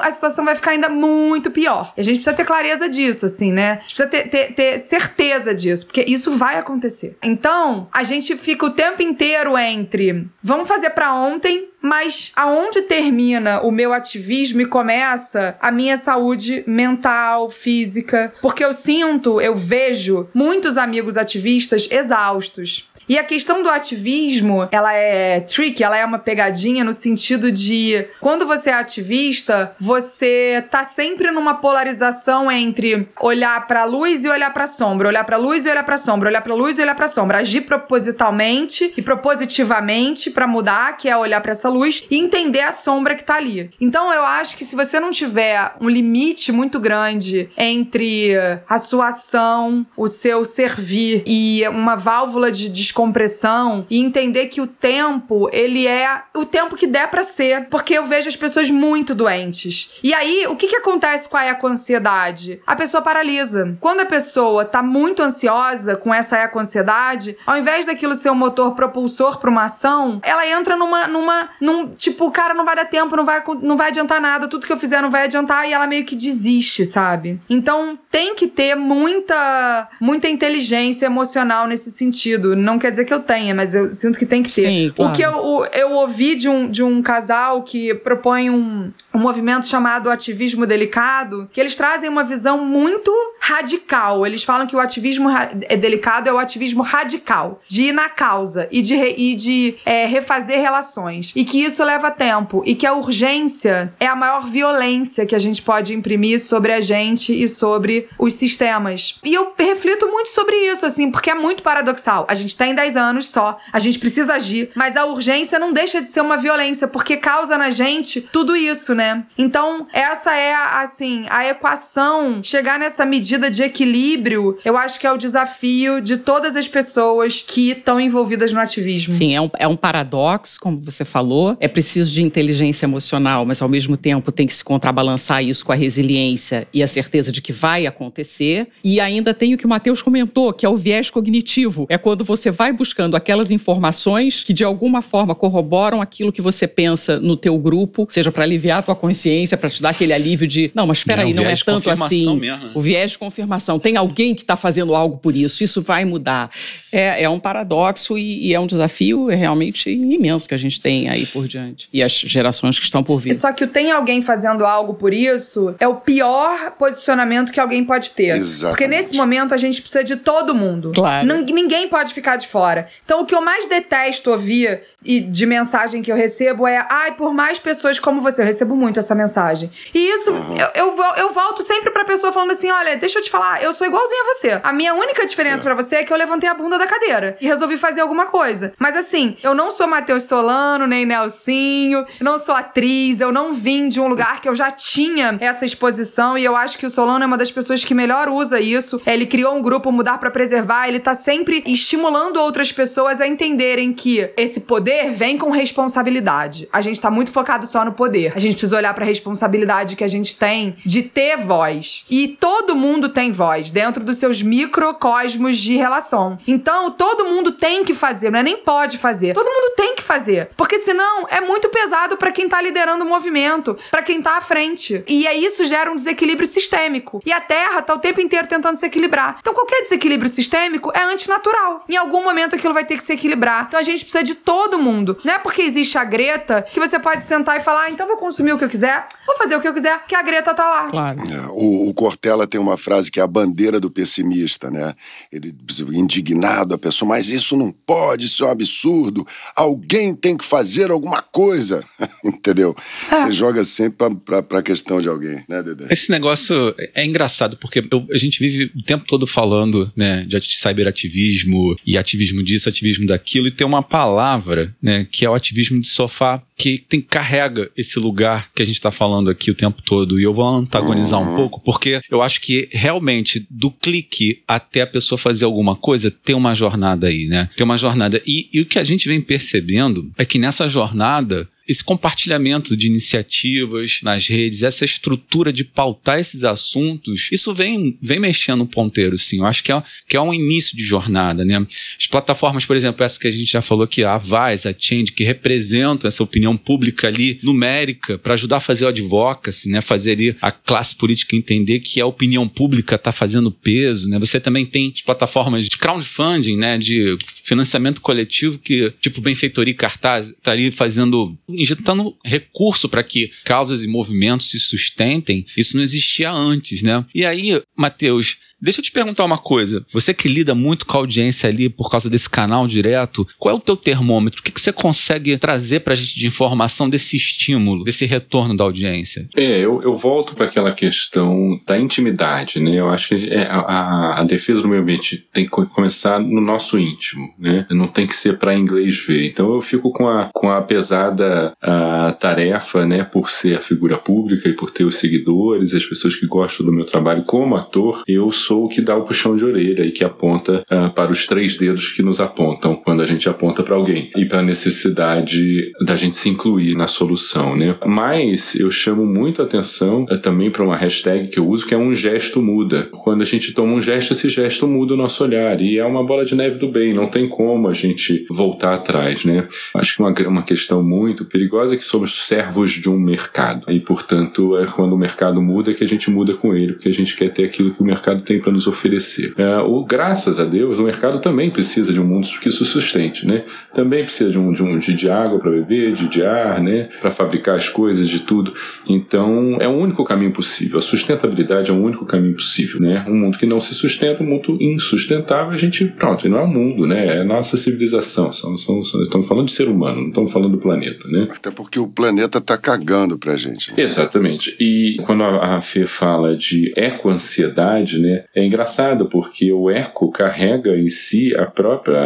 Speaker 5: a situação vai ficar ainda muito pior. E a gente precisa ter clareza disso, assim, né? A gente precisa ter, ter, ter certeza disso, porque isso vai acontecer. Então, a gente fica o tempo inteiro entre vamos fazer pra ontem, mas aonde termina o meu ativismo e começa a minha saúde mental, física? Porque eu sinto, eu vejo muitos amigos ativistas exaustos. E a questão do ativismo, ela é tricky, ela é uma pegadinha no sentido de quando você é ativista, você tá sempre numa polarização entre olhar pra luz e olhar pra sombra, olhar pra luz e olhar pra sombra, olhar pra luz e olhar pra sombra, agir propositalmente e propositivamente pra mudar, que é olhar pra essa luz e entender a sombra que tá ali. Então eu acho que se você não tiver um limite muito grande entre a sua ação, o seu servir e uma válvula de descompressão e entender que o tempo, ele é o tempo que der pra ser, porque eu vejo as pessoas muito doentes. E aí, o que que acontece com a eco-ansiedade? A pessoa paralisa. Quando a pessoa tá muito ansiosa com essa eco-ansiedade, ao invés daquilo ser um motor propulsor pra uma ação, ela entra numa, numa, num, tipo, cara, não vai dar tempo, não vai, não vai adiantar nada, tudo que eu fizer não vai adiantar, e ela meio que desiste, sabe? Então, tem que ter muita, muita inteligência emocional nesse sentido. Não quer dizer que eu tenha, mas eu sinto que tem que ter.
Speaker 3: Sim,
Speaker 5: O
Speaker 3: claro.
Speaker 5: que eu, o- eu ouvi de um, de um casal que propõe um, um movimento chamado ativismo delicado, que eles trazem uma visão muito radical. Eles falam que o ativismo é delicado é o ativismo radical, de ir na causa e de, re- e de é, refazer relações. E que isso leva tempo. E que a urgência é a maior violência que a gente pode imprimir sobre a gente e sobre os sistemas. E eu reflito muito sobre isso, assim, porque é muito paradoxal. A gente tem 10 anos só, a gente precisa agir, mas a urgência não deixa de ser uma violência, porque causa na gente tudo isso, né? Então, essa é, assim, a equação, chegar nessa medida de equilíbrio, eu acho que é o desafio de todas as pessoas que estão envolvidas no ativismo.
Speaker 3: Sim, é um, é um paradoxo, como você falou. É preciso de inteligência emocional, mas ao mesmo tempo tem que se contrabalançar isso com a resiliência e a certeza de que vai acontecer. E ainda tem o que o Matheus comentou, que é o viés cognitivo. É quando você vai buscando aquelas informações que de alguma forma corroboram aquilo que você pensa no teu grupo, seja para aliviar a tua consciência, para te dar aquele alívio de, não, mas espera
Speaker 4: Não,
Speaker 3: aí, não é tanto assim.
Speaker 4: mesmo, né?
Speaker 3: O viés confirmação. Tem alguém que está fazendo algo por isso, isso vai mudar. É, é um paradoxo e, e é um desafio é realmente imenso que a gente tem aí por diante. E as gerações que estão por vir.
Speaker 5: Só que o tem alguém fazendo algo por isso é o pior posicionamento que alguém pode ter.
Speaker 2: Exatamente.
Speaker 5: Porque nesse momento a gente precisa de todo mundo.
Speaker 3: Claro.
Speaker 5: Nin- Ninguém pode ficar de fora. Então o que eu mais detesto ouvir e de mensagem que eu recebo é: ai, por mais pessoas como você. Eu recebo muito essa mensagem. E isso, eu, eu, vo- eu volto sempre pra pessoa falando assim: olha, deixa eu te falar, eu sou igualzinha a você. A minha única diferença pra você é que eu levantei a bunda da cadeira e resolvi fazer alguma coisa. Mas assim, eu não sou Matheus Solano, nem Nelsinho, não sou atriz, eu não vim de um lugar que eu já tinha essa exposição e eu acho que o Solano é uma das pessoas que melhor usa isso. Ele criou um grupo Mudar pra Preservar, ele tá sempre estimulando outras pessoas a entenderem que esse poder vem com responsabilidade. A gente tá muito focado só no poder. A gente precisa olhar pra responsabilidade que a gente tem de ter voz. E todo mundo tem voz dentro dos seus microcosmos de relação. Então, todo mundo tem que fazer, não é nem pode fazer. Todo mundo tem que fazer, porque senão é muito pesado pra quem tá liderando o movimento, pra quem tá à frente. E aí isso gera um desequilíbrio sistêmico. E a Terra tá o tempo inteiro tentando se equilibrar. Então, qualquer desequilíbrio sistêmico é antinatural. Em algum momento aquilo vai ter que se equilibrar. Então, a gente precisa de todo mundo. Não é porque existe a Greta que você pode sentar e falar, ah, então vou consumir o que eu quiser, vou fazer o que eu quiser, que a Greta tá lá.
Speaker 3: Claro.
Speaker 2: É, O, o Cortella tem uma frase que é a bandeira do pessimista, né? Ele indignado, a pessoa, mas isso não pode, isso é um absurdo. Alguém tem que fazer alguma coisa, entendeu? Você joga sempre pra, pra, pra questão de alguém, né, Dedé?
Speaker 4: Esse negócio é engraçado, porque eu- a gente vive o tempo todo falando né, de ati- cyberativismo e ativismo disso, ativismo daquilo, e tem uma palavra né, que é o ativismo de sofá, que tem, carrega esse lugar que a gente está falando aqui o tempo todo. E eu vou antagonizar um pouco, porque eu acho que realmente do clique até a pessoa fazer alguma coisa, tem uma jornada aí, né? Tem uma jornada. E, e o que a gente vem percebendo é que nessa jornada esse compartilhamento de iniciativas nas redes, essa estrutura de pautar esses assuntos, isso vem, vem mexendo no ponteiro, sim. Eu acho que é, que é um início de jornada, né? As plataformas, por exemplo, essa que a gente já falou aqui, a Vice, a Change, que representam essa opinião pública ali, numérica, para ajudar a fazer o advocacy, né? Fazer ali a classe política entender que a opinião pública está fazendo peso, né? Você também tem as plataformas de crowdfunding, né? De financiamento coletivo que, tipo, Benfeitoria e Cartaz, tá ali fazendo, injetando recurso para que causas e movimentos se sustentem. Isso não existia antes, né? E aí, Matheus, Deixa eu te perguntar uma coisa. Você que lida muito com a audiência ali por causa desse canal direto, qual é o teu termômetro? O que, que você consegue trazer pra gente de informação desse estímulo, desse retorno da audiência?
Speaker 6: É, eu, eu volto para aquela questão da intimidade, né? Eu acho que é, a, a defesa do meio ambiente tem que começar no nosso íntimo, né? Não tem que ser para inglês ver. Então eu fico com a, com a pesada a, tarefa, né? Por ser a figura pública e por ter os seguidores, as pessoas que gostam do meu trabalho como ator, eu sou o que dá o puxão de orelha e que aponta uh, para os três dedos que nos apontam quando a gente aponta para alguém e para a necessidade da gente se incluir na solução, né? Mas eu chamo muito atenção uh, também para uma hashtag que eu uso que é um gesto muda. Quando a gente toma um gesto, esse gesto muda o nosso olhar e é uma bola de neve do bem. Não tem como a gente voltar atrás, né? Acho que uma, uma questão muito perigosa é que somos servos de um mercado e, portanto, é quando o mercado muda que a gente muda com ele, porque a gente quer ter aquilo que o mercado tem para nos oferecer. É, o, graças a Deus, o mercado também precisa de um mundo que isso sustente, né? Também precisa de um de, um, de, de água para beber, de, de ar, né? Para fabricar as coisas, de tudo. Então, é o único caminho possível. A sustentabilidade é o único caminho possível, né? Um mundo que não se sustenta, um mundo insustentável, a gente, pronto, e não é o mundo, né? É a nossa civilização. São, são, são, estamos falando de ser humano, não estamos falando do planeta, né?
Speaker 2: Até porque o planeta está cagando pra gente.
Speaker 6: Exatamente. E quando a, a Fê fala de eco-ansiedade, né? É engraçado, porque o eco carrega em si a própria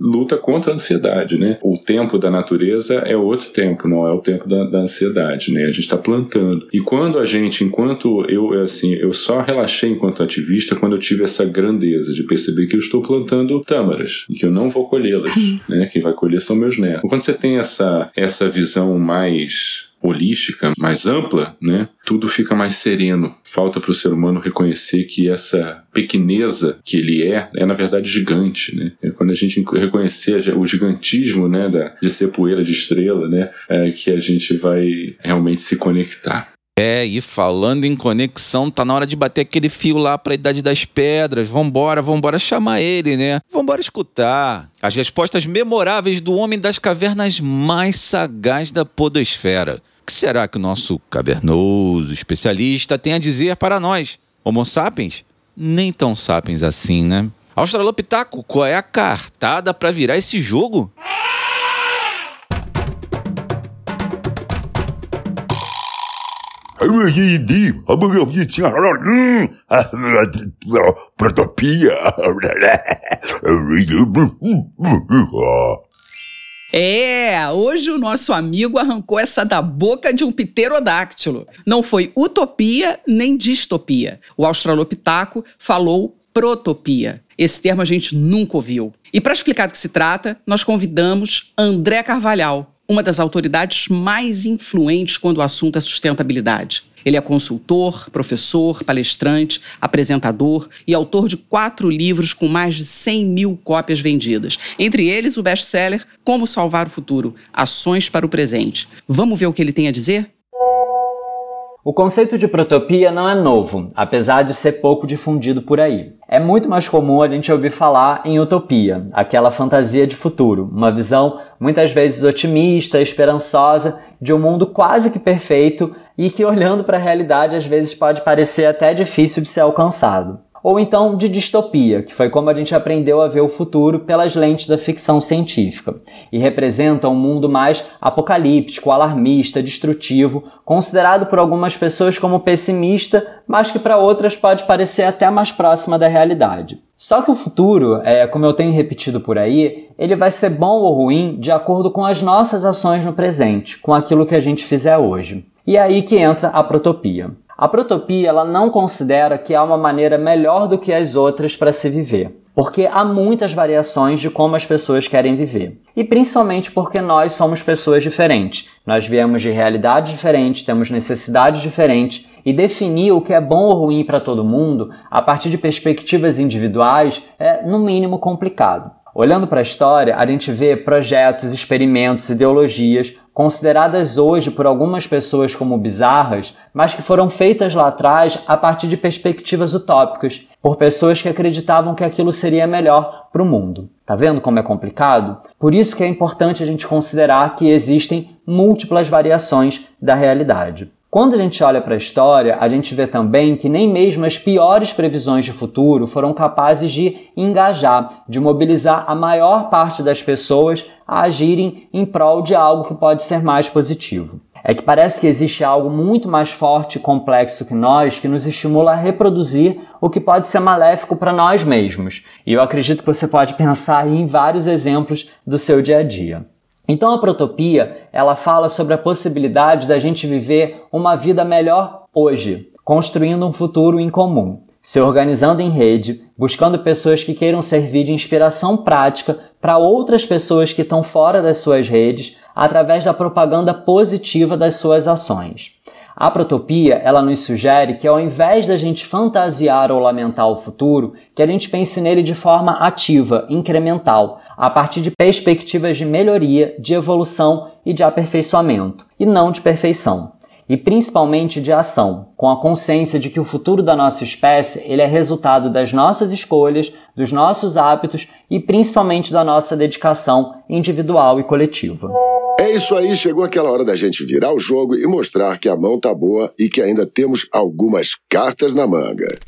Speaker 6: luta contra a ansiedade, né? O tempo da natureza é outro tempo, não é o tempo da, da ansiedade, né? A gente está plantando. E quando a gente, enquanto eu, assim, eu só relaxei enquanto ativista quando eu tive essa grandeza de perceber que eu estou plantando tâmaras e que eu não vou colhê-las, né? Quem vai colher são meus netos. Quando você tem essa, essa visão mais holística, mais ampla, né, tudo fica mais sereno. Falta para o ser humano reconhecer que essa pequeneza que ele é, é na verdade gigante, né? É quando a gente reconhecer o gigantismo, né, da, de ser poeira de estrela, né, é que a gente vai realmente se conectar.
Speaker 4: É, e falando em conexão, tá na hora de bater aquele fio lá pra Idade das Pedras. Vambora, vambora chamar ele, né? Vambora escutar as respostas memoráveis do homem das cavernas mais sagaz da podosfera. O que será que o nosso cavernoso especialista tem a dizer para nós? Homo sapiens? Nem tão sapiens assim, né? Australopitaco, qual é a cartada para virar esse jogo?
Speaker 2: Protopia.
Speaker 3: É, hoje o nosso amigo arrancou essa da boca de um pterodáctilo. Não foi utopia nem distopia. O australopitaco falou protopia. Esse termo a gente nunca ouviu. E para explicar do que se trata, nós convidamos André Carvalhal, uma das autoridades mais influentes quando o assunto é sustentabilidade. Ele é consultor, professor, palestrante, apresentador e autor de quatro livros com mais de 100 mil cópias vendidas. Entre eles, o best-seller Como Salvar o Futuro Ações para o Presente. Vamos ver o que ele tem a dizer?
Speaker 9: O conceito de protopia não é novo, apesar de ser pouco difundido por aí. É muito mais comum a gente ouvir falar em utopia, aquela fantasia de futuro, uma visão muitas vezes otimista, esperançosa, de um mundo quase que perfeito e que olhando para a realidade às vezes pode parecer até difícil de ser alcançado ou então de distopia, que foi como a gente aprendeu a ver o futuro pelas lentes da ficção científica, e representa um mundo mais apocalíptico, alarmista, destrutivo, considerado por algumas pessoas como pessimista, mas que para outras pode parecer até mais próxima da realidade. Só que o futuro, é, como eu tenho repetido por aí, ele vai ser bom ou ruim de acordo com as nossas ações no presente, com aquilo que a gente fizer hoje. E é aí que entra a protopia. A protopia ela não considera que há uma maneira melhor do que as outras para se viver, porque há muitas variações de como as pessoas querem viver. E principalmente porque nós somos pessoas diferentes. Nós viemos de realidades diferentes, temos necessidades diferentes e definir o que é bom ou ruim para todo mundo a partir de perspectivas individuais é no mínimo complicado. Olhando para a história, a gente vê projetos, experimentos, ideologias consideradas hoje por algumas pessoas como bizarras, mas que foram feitas lá atrás a partir de perspectivas utópicas, por pessoas que acreditavam que aquilo seria melhor para o mundo. Tá vendo como é complicado? Por isso que é importante a gente considerar que existem múltiplas variações da realidade. Quando a gente olha para a história, a gente vê também que nem mesmo as piores previsões de futuro foram capazes de engajar, de mobilizar a maior parte das pessoas a agirem em prol de algo que pode ser mais positivo. É que parece que existe algo muito mais forte e complexo que nós que nos estimula a reproduzir o que pode ser maléfico para nós mesmos. E eu acredito que você pode pensar em vários exemplos do seu dia a dia. Então a protopia, ela fala sobre a possibilidade da gente viver uma vida melhor hoje, construindo um futuro em comum. se organizando em rede, buscando pessoas que queiram servir de inspiração prática para outras pessoas que estão fora das suas redes através da propaganda positiva das suas ações. A protopia, ela nos sugere que ao invés da gente fantasiar ou lamentar o futuro, que a gente pense nele de forma ativa, incremental, a partir de perspectivas de melhoria, de evolução e de aperfeiçoamento, e não de perfeição. E principalmente de ação, com a consciência de que o futuro da nossa espécie ele é resultado das nossas escolhas, dos nossos hábitos e principalmente da nossa dedicação individual e coletiva.
Speaker 2: É isso aí, chegou aquela hora da gente virar o jogo e mostrar que a mão tá boa e que ainda temos algumas cartas na manga.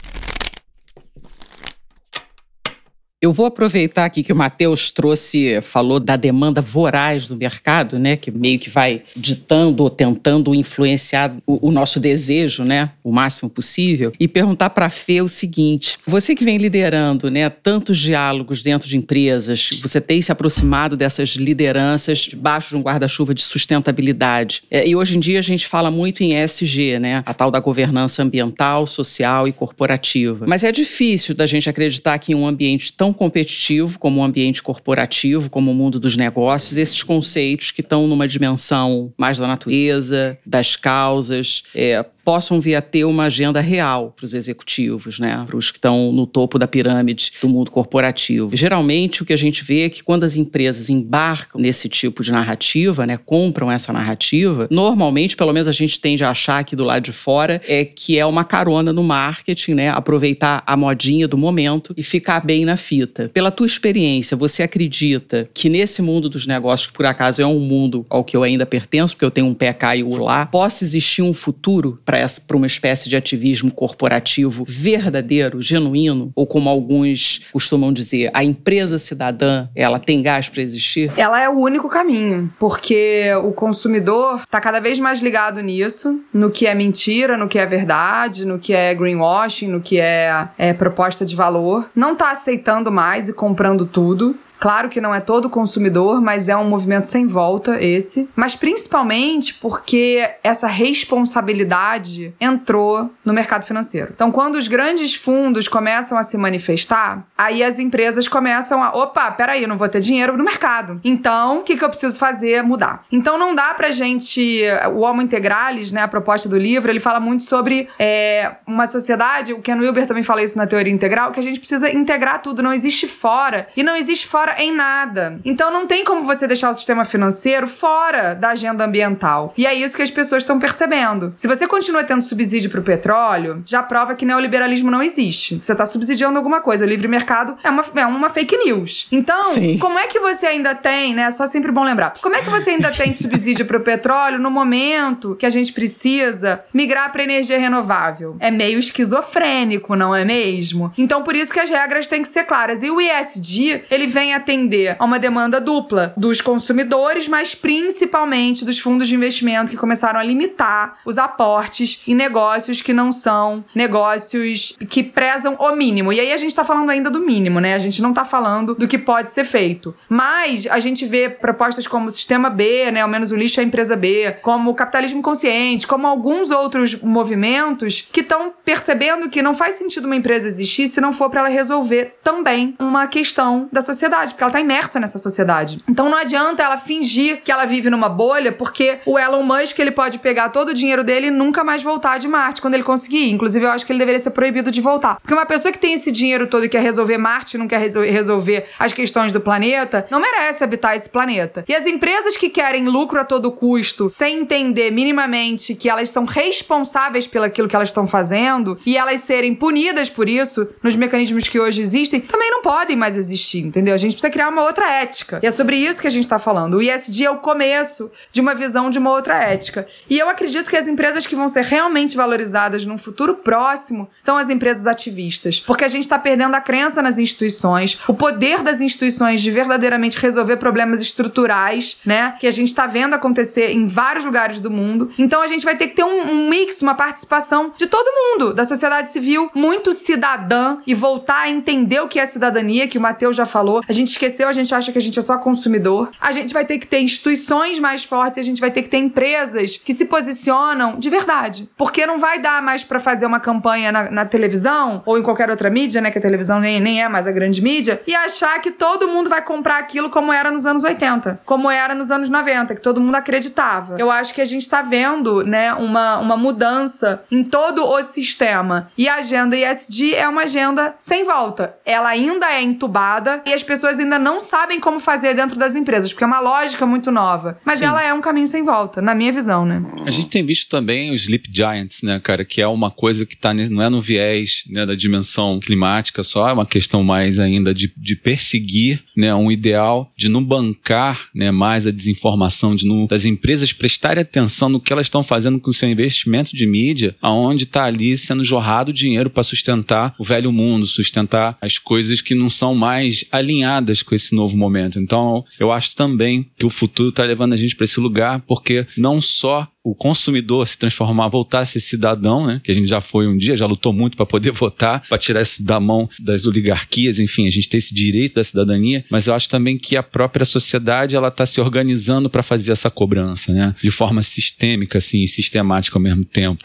Speaker 3: Eu vou aproveitar aqui que o Matheus trouxe, falou da demanda voraz do mercado, né, que meio que vai ditando ou tentando influenciar o, o nosso desejo, né, o máximo possível, e perguntar para a Fê o seguinte: você que vem liderando, né, tantos diálogos dentro de empresas, você tem se aproximado dessas lideranças debaixo de um guarda-chuva de sustentabilidade. É, e hoje em dia a gente fala muito em ESG, né, a tal da governança ambiental, social e corporativa. Mas é difícil da gente acreditar que em um ambiente tão competitivo como o ambiente corporativo, como o mundo dos negócios, esses conceitos que estão numa dimensão mais da natureza, das causas, é, possam vir a ter uma agenda real para os executivos, né? para os que estão no topo da pirâmide do mundo corporativo. Geralmente, o que a gente vê é que quando as empresas embarcam nesse tipo de narrativa, né, compram essa narrativa, normalmente, pelo menos a gente tende a achar aqui do lado de fora, é que é uma carona no marketing, né? aproveitar a modinha do momento e ficar bem na fita. Pela tua experiência, você acredita que nesse mundo dos negócios, que por acaso é um mundo ao que eu ainda pertenço, porque eu tenho um pé cá e o lá, possa existir um futuro para uma espécie de ativismo corporativo verdadeiro, genuíno, ou como alguns costumam dizer, a empresa cidadã, ela tem gás para existir?
Speaker 5: Ela é o único caminho, porque o consumidor está cada vez mais ligado nisso, no que é mentira, no que é verdade, no que é greenwashing, no que é, é proposta de valor. Não está aceitando mais e comprando tudo. Claro que não é todo consumidor, mas é um movimento sem volta esse. Mas principalmente porque essa responsabilidade entrou no mercado financeiro. Então, quando os grandes fundos começam a se manifestar, aí as empresas começam a. Opa, peraí, eu não vou ter dinheiro no mercado. Então, o que, que eu preciso fazer? Mudar. Então, não dá pra gente. O Homo Integralis, né, a proposta do livro, ele fala muito sobre é, uma sociedade. O Ken Wilber também fala isso na teoria integral, que a gente precisa integrar tudo. Não existe fora. E não existe fora em nada. Então não tem como você deixar o sistema financeiro fora da agenda ambiental. E é isso que as pessoas estão percebendo. Se você continua tendo subsídio para o petróleo, já prova que neoliberalismo não existe. Você está subsidiando alguma coisa. O livre mercado é uma, é uma fake news. Então, Sim. como é que você ainda tem, né? Só sempre bom lembrar. Como é que você ainda tem subsídio para o petróleo no momento que a gente precisa migrar para energia renovável? É meio esquizofrênico, não é mesmo? Então, por isso que as regras têm que ser claras. E o ISD, ele vem atender a uma demanda dupla dos consumidores, mas principalmente dos fundos de investimento que começaram a limitar os aportes em negócios que não são negócios que prezam o mínimo. E aí a gente tá falando ainda do mínimo, né? A gente não tá falando do que pode ser feito. Mas a gente vê propostas como o Sistema B, né? Ao menos o lixo é a empresa B, como o capitalismo consciente, como alguns outros movimentos que estão percebendo que não faz sentido uma empresa existir se não for para ela resolver também uma questão da sociedade sociedade, porque ela tá imersa nessa sociedade. Então não adianta ela fingir que ela vive numa bolha, porque o Elon Musk ele pode pegar todo o dinheiro dele e nunca mais voltar de Marte quando ele conseguir. Inclusive, eu acho que ele deveria ser proibido de voltar. Porque uma pessoa que tem esse dinheiro todo e quer resolver Marte, não quer resolver as questões do planeta, não merece habitar esse planeta. E as empresas que querem lucro a todo custo, sem entender minimamente que elas são responsáveis pelo aquilo que elas estão fazendo e elas serem punidas por isso nos mecanismos que hoje existem, também não podem mais existir, entendeu? A gente precisa criar uma outra ética. E é sobre isso que a gente está falando. O ISD é o começo de uma visão de uma outra ética. E eu acredito que as empresas que vão ser realmente valorizadas num futuro próximo são as empresas ativistas. Porque a gente está perdendo a crença nas instituições, o poder das instituições de verdadeiramente resolver problemas estruturais, né? Que a gente está vendo acontecer em vários lugares do mundo. Então a gente vai ter que ter um, um mix, uma participação de todo mundo, da sociedade civil, muito cidadã e voltar a entender o que é cidadania, que o Matheus já falou. A gente gente esqueceu, a gente acha que a gente é só consumidor. A gente vai ter que ter instituições mais fortes, a gente vai ter que ter empresas que se posicionam de verdade. Porque não vai dar mais pra fazer uma campanha na, na televisão ou em qualquer outra mídia, né? Que a televisão nem, nem é mais a grande mídia, e achar que todo mundo vai comprar aquilo como era nos anos 80, como era nos anos 90, que todo mundo acreditava. Eu acho que a gente tá vendo, né, uma, uma mudança em todo o sistema. E a agenda ESG é uma agenda sem volta. Ela ainda é entubada e as pessoas ainda não sabem como fazer dentro das empresas, porque é uma lógica muito nova. Mas
Speaker 4: Sim.
Speaker 5: ela é um caminho sem volta, na minha visão, né?
Speaker 4: A gente tem visto também os Sleep Giants, né, cara, que é uma coisa que tá, não é no viés né, da dimensão climática só, é uma questão mais ainda de, de perseguir né, um ideal, de não bancar né, mais a desinformação, de não, das empresas prestarem atenção no que elas estão fazendo com o seu investimento de mídia, aonde está ali sendo jorrado dinheiro para sustentar o velho mundo, sustentar as coisas que não são mais alinhadas com esse novo momento. Então, eu acho também que o futuro está levando a gente para esse lugar, porque não só o consumidor se transformar, voltar a ser cidadão, né? Que a gente já foi um dia, já lutou muito para poder votar, para tirar isso da mão das oligarquias, enfim, a gente tem esse direito da cidadania, mas eu acho também que a própria sociedade ela está se organizando para fazer essa cobrança, né? De forma sistêmica, assim, e sistemática ao mesmo tempo.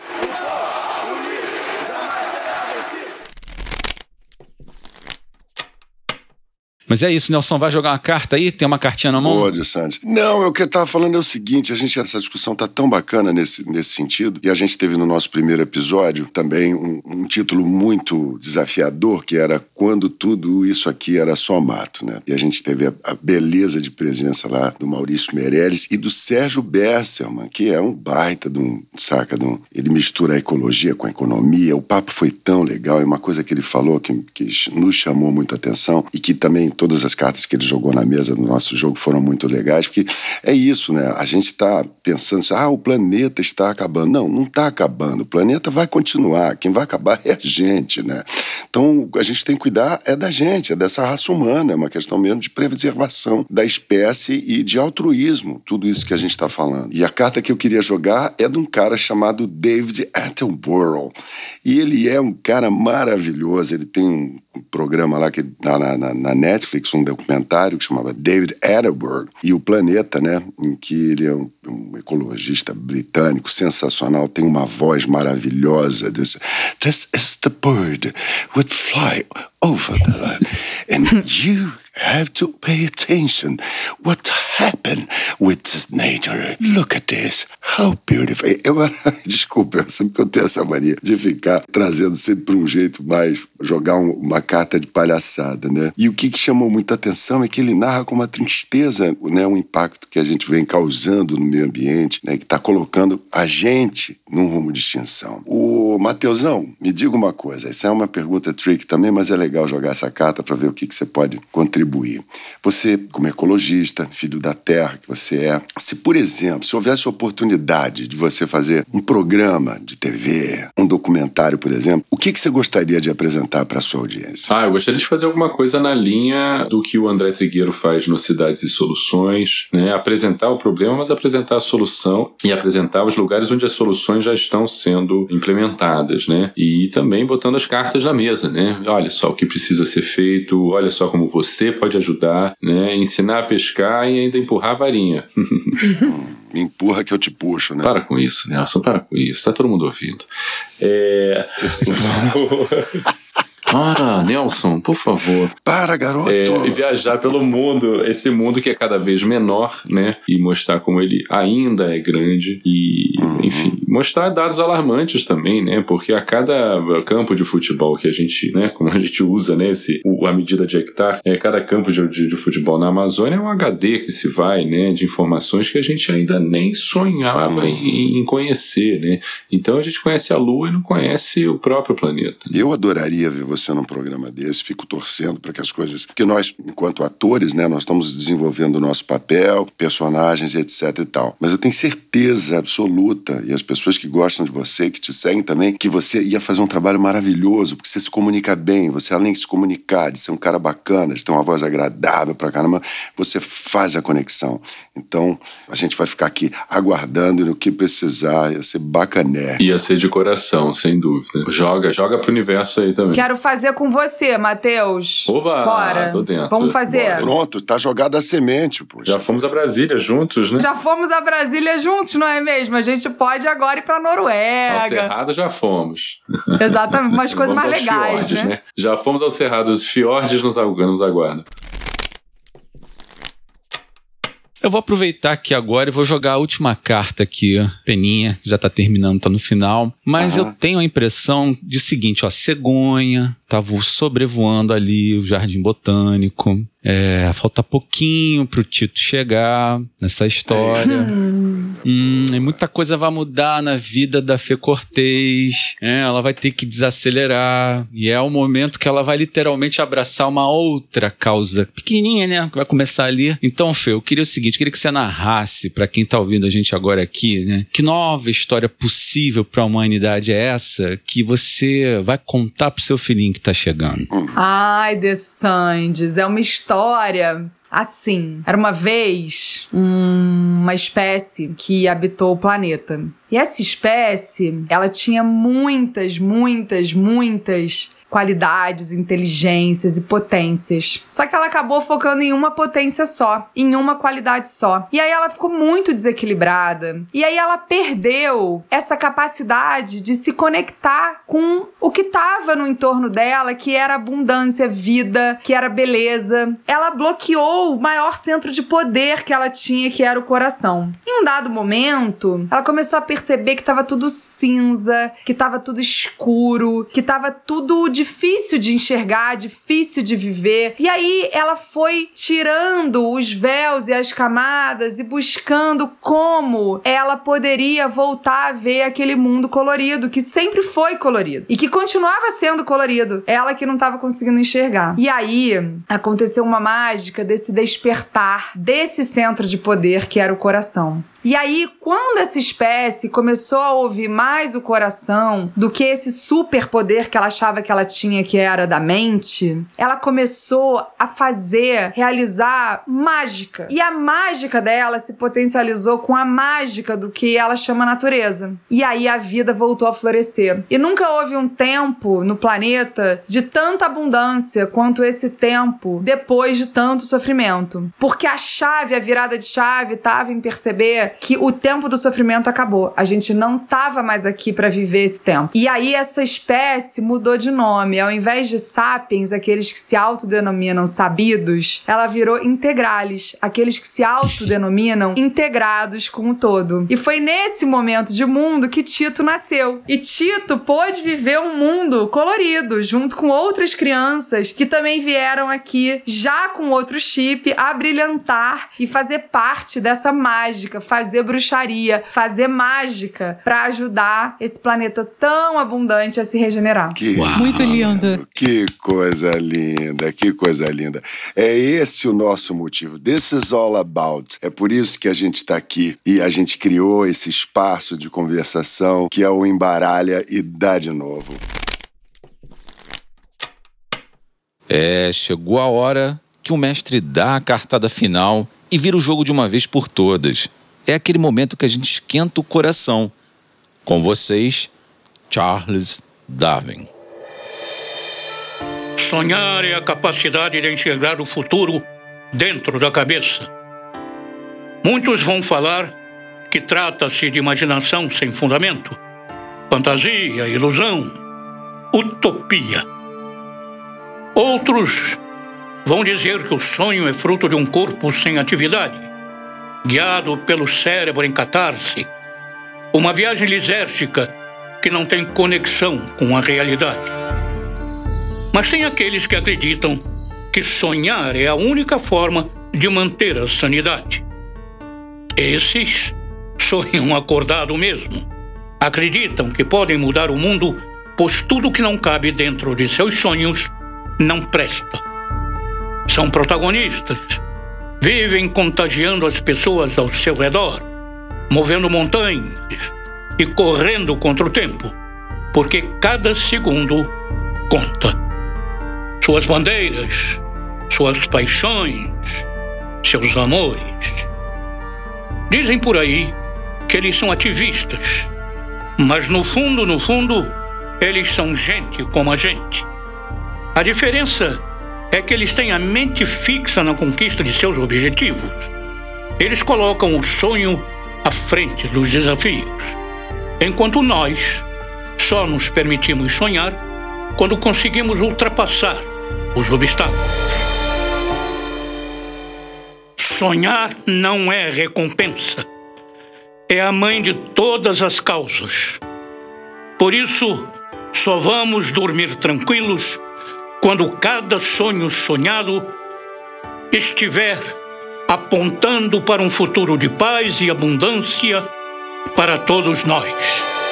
Speaker 4: Mas é isso, Nelson, vai jogar uma carta aí? Tem uma cartinha na mão?
Speaker 2: Boa, de Santos. Não, o que eu estava falando é o seguinte: a gente, essa discussão tá tão bacana nesse, nesse sentido, e a gente teve no nosso primeiro episódio também um, um título muito desafiador, que era Quando Tudo Isso Aqui Era Só Mato, né? E a gente teve a, a beleza de presença lá do Maurício Meirelles e do Sérgio Besselman, que é um baita de um, saca, de um, ele mistura a ecologia com a economia. O papo foi tão legal, e uma coisa que ele falou que, que nos chamou muito a atenção, e que também todas as cartas que ele jogou na mesa do nosso jogo foram muito legais, porque é isso, né? A gente está pensando assim, ah, o planeta está acabando. Não, não está acabando. O planeta vai continuar. Quem vai acabar é a gente, né? Então, a gente tem que cuidar é da gente, é dessa raça humana, é uma questão mesmo de preservação da espécie e de altruísmo, tudo isso que a gente está falando. E a carta que eu queria jogar é de um cara chamado David Attenborough. E ele é um cara maravilhoso, ele tem um programa lá que tá na, na, na Netflix, um documentário que chamava David Attenborough e o Planeta, né? Em que ele é um, um ecologista britânico sensacional, tem uma voz maravilhosa. This, this is the bird would fly over the land, and you have to pay attention. What happened with this nature? Look at this. How beautiful. Eu, desculpa, eu sempre que eu tenho essa mania de ficar trazendo sempre para um jeito mais, jogar um, uma carta de palhaçada, né? E o que, que chamou muita atenção é que ele narra com uma tristeza, né? Um impacto que a gente vem causando no meio ambiente, né? Que está colocando a gente num rumo de extinção. O Mateusão, me diga uma coisa, essa é uma pergunta trick também, mas é legal jogar essa carta para ver o que, que você pode contribuir. Você, como ecologista, filho da terra que você é, se, por exemplo, se houvesse oportunidade de você fazer um programa de TV, um documentário, por exemplo, o que, que você gostaria de apresentar para a sua audiência?
Speaker 6: Ah, eu gostaria de fazer alguma coisa na linha do que o André Trigueiro faz no Cidades e Soluções, né? Apresentar o problema, mas apresentar a solução e apresentar os lugares onde as soluções já estão sendo implementadas, né? E também botando as cartas na mesa, né? Olha só o que precisa ser feito, olha só como você pode ajudar, né? Ensinar a pescar e ainda empurrar a varinha.
Speaker 2: Me empurra que eu te puxo, né?
Speaker 6: Para com isso, Nelson, para com isso. Tá todo mundo ouvindo. É. Para, Nelson, por favor.
Speaker 2: Para, garoto!
Speaker 6: É, e viajar pelo mundo, esse mundo que é cada vez menor, né? E mostrar como ele ainda é grande e,
Speaker 2: Uhum.
Speaker 6: enfim, mostrar dados alarmantes também, né? Porque a cada campo de futebol que a gente, né? Como a gente usa, né? Esse, a medida de hectare, é, cada campo de, de, de futebol na Amazônia é um HD que se vai, né? De informações que a gente ainda nem sonhava em, em conhecer, né? Então a gente conhece a Lua e não conhece o próprio planeta.
Speaker 2: Eu adoraria ver você num programa desse, fico torcendo para que as coisas. Porque nós, enquanto atores, né, nós estamos desenvolvendo o nosso papel, personagens e etc e tal. Mas eu tenho certeza absoluta, e as pessoas que gostam de você, que te seguem também, que você ia fazer um trabalho maravilhoso, porque você se comunica bem, você além de se comunicar, de ser um cara bacana, de ter uma voz agradável pra caramba, você faz a conexão. Então, a gente vai ficar aqui aguardando no que precisar, ia ser bacané.
Speaker 6: Ia ser de coração, sem dúvida. Joga, joga pro universo aí também.
Speaker 5: Quero fazer com você, Matheus.
Speaker 6: Oba,
Speaker 5: Bora.
Speaker 6: tô dentro.
Speaker 5: Vamos fazer.
Speaker 6: Bora.
Speaker 2: Pronto, tá jogada a semente, poxa.
Speaker 6: Já fomos a Brasília juntos, né?
Speaker 5: Já fomos a Brasília juntos, não é mesmo? A gente pode agora ir pra
Speaker 6: Ao
Speaker 5: Noruega.
Speaker 6: Cerrado já fomos.
Speaker 5: Exatamente, umas coisas mais legais,
Speaker 6: fiordes,
Speaker 5: né?
Speaker 6: Já fomos ao Cerrado, os fiordes nos aguardam.
Speaker 4: Eu vou aproveitar aqui agora e vou jogar a última carta aqui. Peninha, já tá terminando, tá no final. Mas
Speaker 2: Aham.
Speaker 4: eu tenho a impressão de seguinte, ó, cegonha, tava sobrevoando ali o Jardim Botânico. É, falta pouquinho pro Tito chegar nessa história. Hum, e muita coisa vai mudar na vida da Fê Cortez. É, ela vai ter que desacelerar. E é o momento que ela vai literalmente abraçar uma outra causa pequenininha, né? Que vai começar ali. Então, Fê, eu queria o seguinte: eu queria que você narrasse pra quem tá ouvindo a gente agora aqui, né? Que nova história possível pra humanidade é essa que você vai contar pro seu filhinho que tá chegando?
Speaker 5: Ai, The Sandes, é uma história assim. Era uma vez um- uma espécie que habitou o planeta. E essa espécie, ela tinha muitas, muitas, muitas qualidades, inteligências e potências. Só que ela acabou focando em uma potência só, em uma qualidade só. E aí ela ficou muito desequilibrada. E aí ela perdeu essa capacidade de se conectar com o que estava no entorno dela, que era abundância, vida, que era beleza. Ela bloqueou o maior centro de poder que ela tinha, que era o coração. Em um dado momento, ela começou a perceber que estava tudo cinza, que estava tudo escuro, que estava tudo difícil de enxergar, difícil de viver. E aí ela foi tirando os véus e as camadas e buscando como ela poderia voltar a ver aquele mundo colorido que sempre foi colorido e que continuava sendo colorido. Ela que não estava conseguindo enxergar. E aí aconteceu uma mágica desse despertar desse centro de poder que era o coração. E aí, quando essa espécie começou a ouvir mais o coração do que esse superpoder que ela achava que ela tinha, que era da mente, ela começou a fazer, realizar mágica. E a mágica dela se potencializou com a mágica do que ela chama natureza. E aí a vida voltou a florescer. E nunca houve um tempo no planeta de tanta abundância quanto esse tempo depois de tanto sofrimento. Porque a chave, a virada de chave, estava em perceber que o tempo do sofrimento acabou. A gente não tava mais aqui para viver esse tempo. E aí essa espécie mudou de nome. Ao invés de sapiens, aqueles que se autodenominam sabidos, ela virou integrales, aqueles que se autodenominam integrados com o todo. E foi nesse momento de mundo que Tito nasceu. E Tito pôde viver um mundo colorido, junto com outras crianças que também vieram aqui, já com outro chip, a brilhantar e fazer parte dessa mágica, fazer bruxaria, fazer mágica para ajudar esse planeta tão abundante a se regenerar.
Speaker 2: Que
Speaker 3: Muito linda.
Speaker 2: Que coisa linda, que coisa linda. É esse o nosso motivo. This is all about. É por isso que a gente está aqui e a gente criou esse espaço de conversação que é o Embaralha e Dá de Novo.
Speaker 10: É, chegou a hora que o mestre dá a cartada final e vira o jogo de uma vez por todas. É aquele momento que a gente esquenta o coração. Com vocês, Charles Darwin.
Speaker 11: Sonhar é a capacidade de enxergar o futuro dentro da cabeça. Muitos vão falar que trata-se de imaginação sem fundamento, fantasia, ilusão, utopia. Outros vão dizer que o sonho é fruto de um corpo sem atividade, guiado pelo cérebro em catarse, uma viagem lisérgica que não tem conexão com a realidade. Mas tem aqueles que acreditam que sonhar é a única forma de manter a sanidade. Esses sonham acordado mesmo. Acreditam que podem mudar o mundo, pois tudo que não cabe dentro de seus sonhos não presta. São protagonistas. Vivem contagiando as pessoas ao seu redor, movendo montanhas e correndo contra o tempo, porque cada segundo conta. Suas bandeiras, suas paixões, seus amores. Dizem por aí que eles são ativistas, mas no fundo, no fundo, eles são gente como a gente. A diferença é que eles têm a mente fixa na conquista de seus objetivos. Eles colocam o sonho à frente dos desafios, enquanto nós só nos permitimos sonhar quando conseguimos ultrapassar os obstáculos. Sonhar não é recompensa. É a mãe de todas as causas. Por isso, só vamos dormir tranquilos quando cada sonho sonhado estiver apontando para um futuro de paz e abundância para todos nós.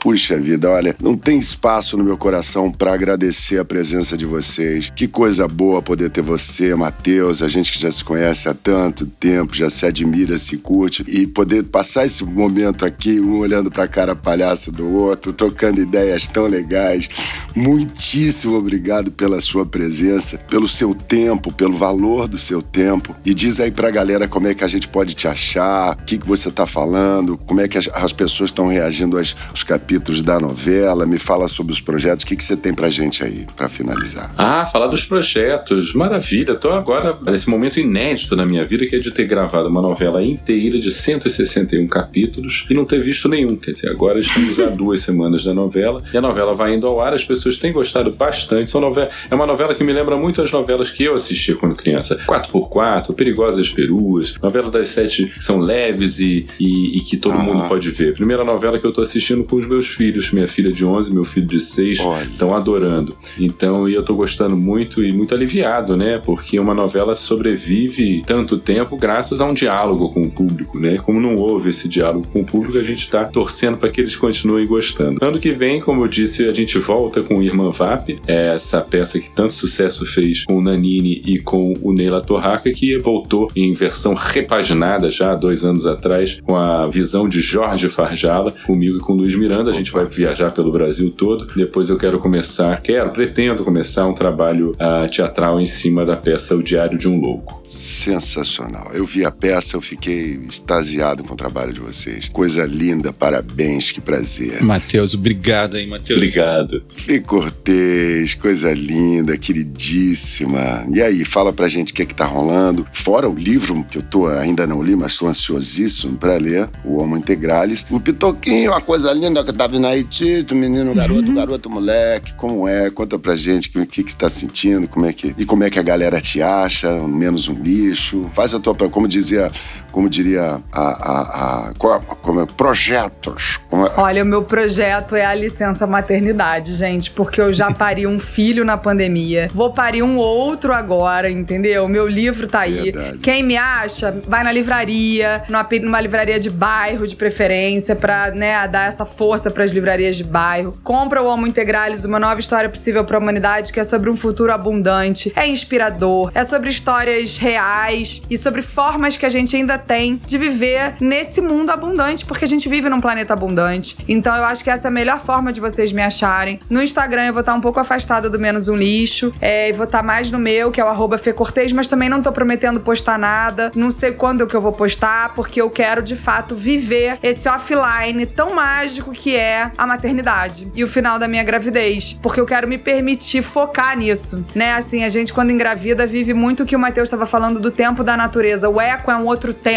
Speaker 2: Puxa vida, olha, não tem espaço no meu coração para agradecer a presença de vocês. Que coisa boa poder ter você, Matheus, a gente que já se conhece há tanto tempo, já se admira, se curte, e poder passar esse momento aqui, um olhando para a cara palhaça do outro, trocando ideias tão legais. Muitíssimo obrigado pela sua presença, pelo seu tempo, pelo valor do seu tempo. E diz aí pra galera como é que a gente pode te achar, o que, que você tá falando, como é que as, as pessoas estão reagindo aos, aos capítulos da novela. Me fala sobre os projetos. O que, que você tem pra gente aí, para finalizar?
Speaker 6: Ah, falar dos projetos. Maravilha. Tô agora nesse momento inédito na minha vida, que é de ter gravado uma novela inteira de 161 capítulos e não ter visto nenhum. Quer dizer, agora estamos há duas semanas da novela e a novela vai indo ao ar. As pessoas têm gostado bastante. São novela... É uma novela que me lembra muito as novelas que eu assistia quando criança. 4x4, Perigosas Peruas, novela das sete que são leves e, e, e que todo
Speaker 2: Ah.
Speaker 6: mundo pode ver. Primeira novela que eu tô assistindo com os meus filhos. Minha filha de 11, meu filho de 6 estão adorando. Então, e eu tô gostando muito e muito aliviado, né? Porque uma novela sobrevive tanto tempo graças a um diálogo com o público, né? Como não houve esse diálogo com o público, a gente tá torcendo para que eles continuem gostando. Ano que vem, como eu disse, a gente volta com Irmã Vap, é essa peça que tanto sucesso fez com o Nanini e com o Neila Torraca, que voltou em versão repaginada já há dois anos atrás, com a visão de Jorge Farjala, comigo e com o Luiz Miranda. A gente vai viajar pelo Brasil todo. Depois eu quero começar, quero, pretendo começar um trabalho ah, teatral em cima da peça O Diário de um Louco.
Speaker 2: Sensacional. Eu vi a peça, eu fiquei extasiado com o trabalho de vocês. Coisa linda, parabéns, que prazer.
Speaker 4: Matheus, obrigado aí, Matheus.
Speaker 6: Obrigado.
Speaker 2: Fih Cortez, coisa linda, queridíssima. E aí, fala pra gente o que é que tá rolando. Fora o livro, que eu tô, ainda não li, mas tô ansiosíssimo pra ler, O Homo Integralis. O Pitoquinho, uma coisa linda que Haiti, do menino, garoto, garoto, moleque, como é? Conta pra gente o que que você tá sentindo, como é que... E como é que a galera te acha, menos um lixo. Faz a tua... Como dizia... Como diria a... a, a como é? Projetos. Como é?
Speaker 5: Olha, o meu projeto é a licença maternidade, gente, porque eu já pari um filho na pandemia. Vou parir um outro agora, entendeu? Meu livro tá aí. Quem me acha, vai na livraria, numa, livraria de bairro, de preferência, pra, né, dar essa força pras livrarias de bairro. Compra o Homo Integralis, uma nova história possível pra humanidade, que é sobre um futuro abundante, é inspirador, é sobre histórias reais e sobre formas que a gente ainda tem de viver nesse mundo abundante, porque a gente vive num planeta abundante. Então eu acho que essa é a melhor forma de vocês me acharem. No Instagram eu vou estar um pouco afastada do Menos Um Lixo, é, e vou estar mais no meu, que é o arroba Fê Cortez, mas também não tô prometendo postar nada. Não sei quando que eu vou postar, porque eu quero de fato viver esse offline tão mágico que é a maternidade e o final da minha gravidez. Porque eu quero me permitir focar nisso, né? Assim, a gente quando engravida vive muito o que o Matheus estava falando do tempo da natureza. O eco é um outro tempo.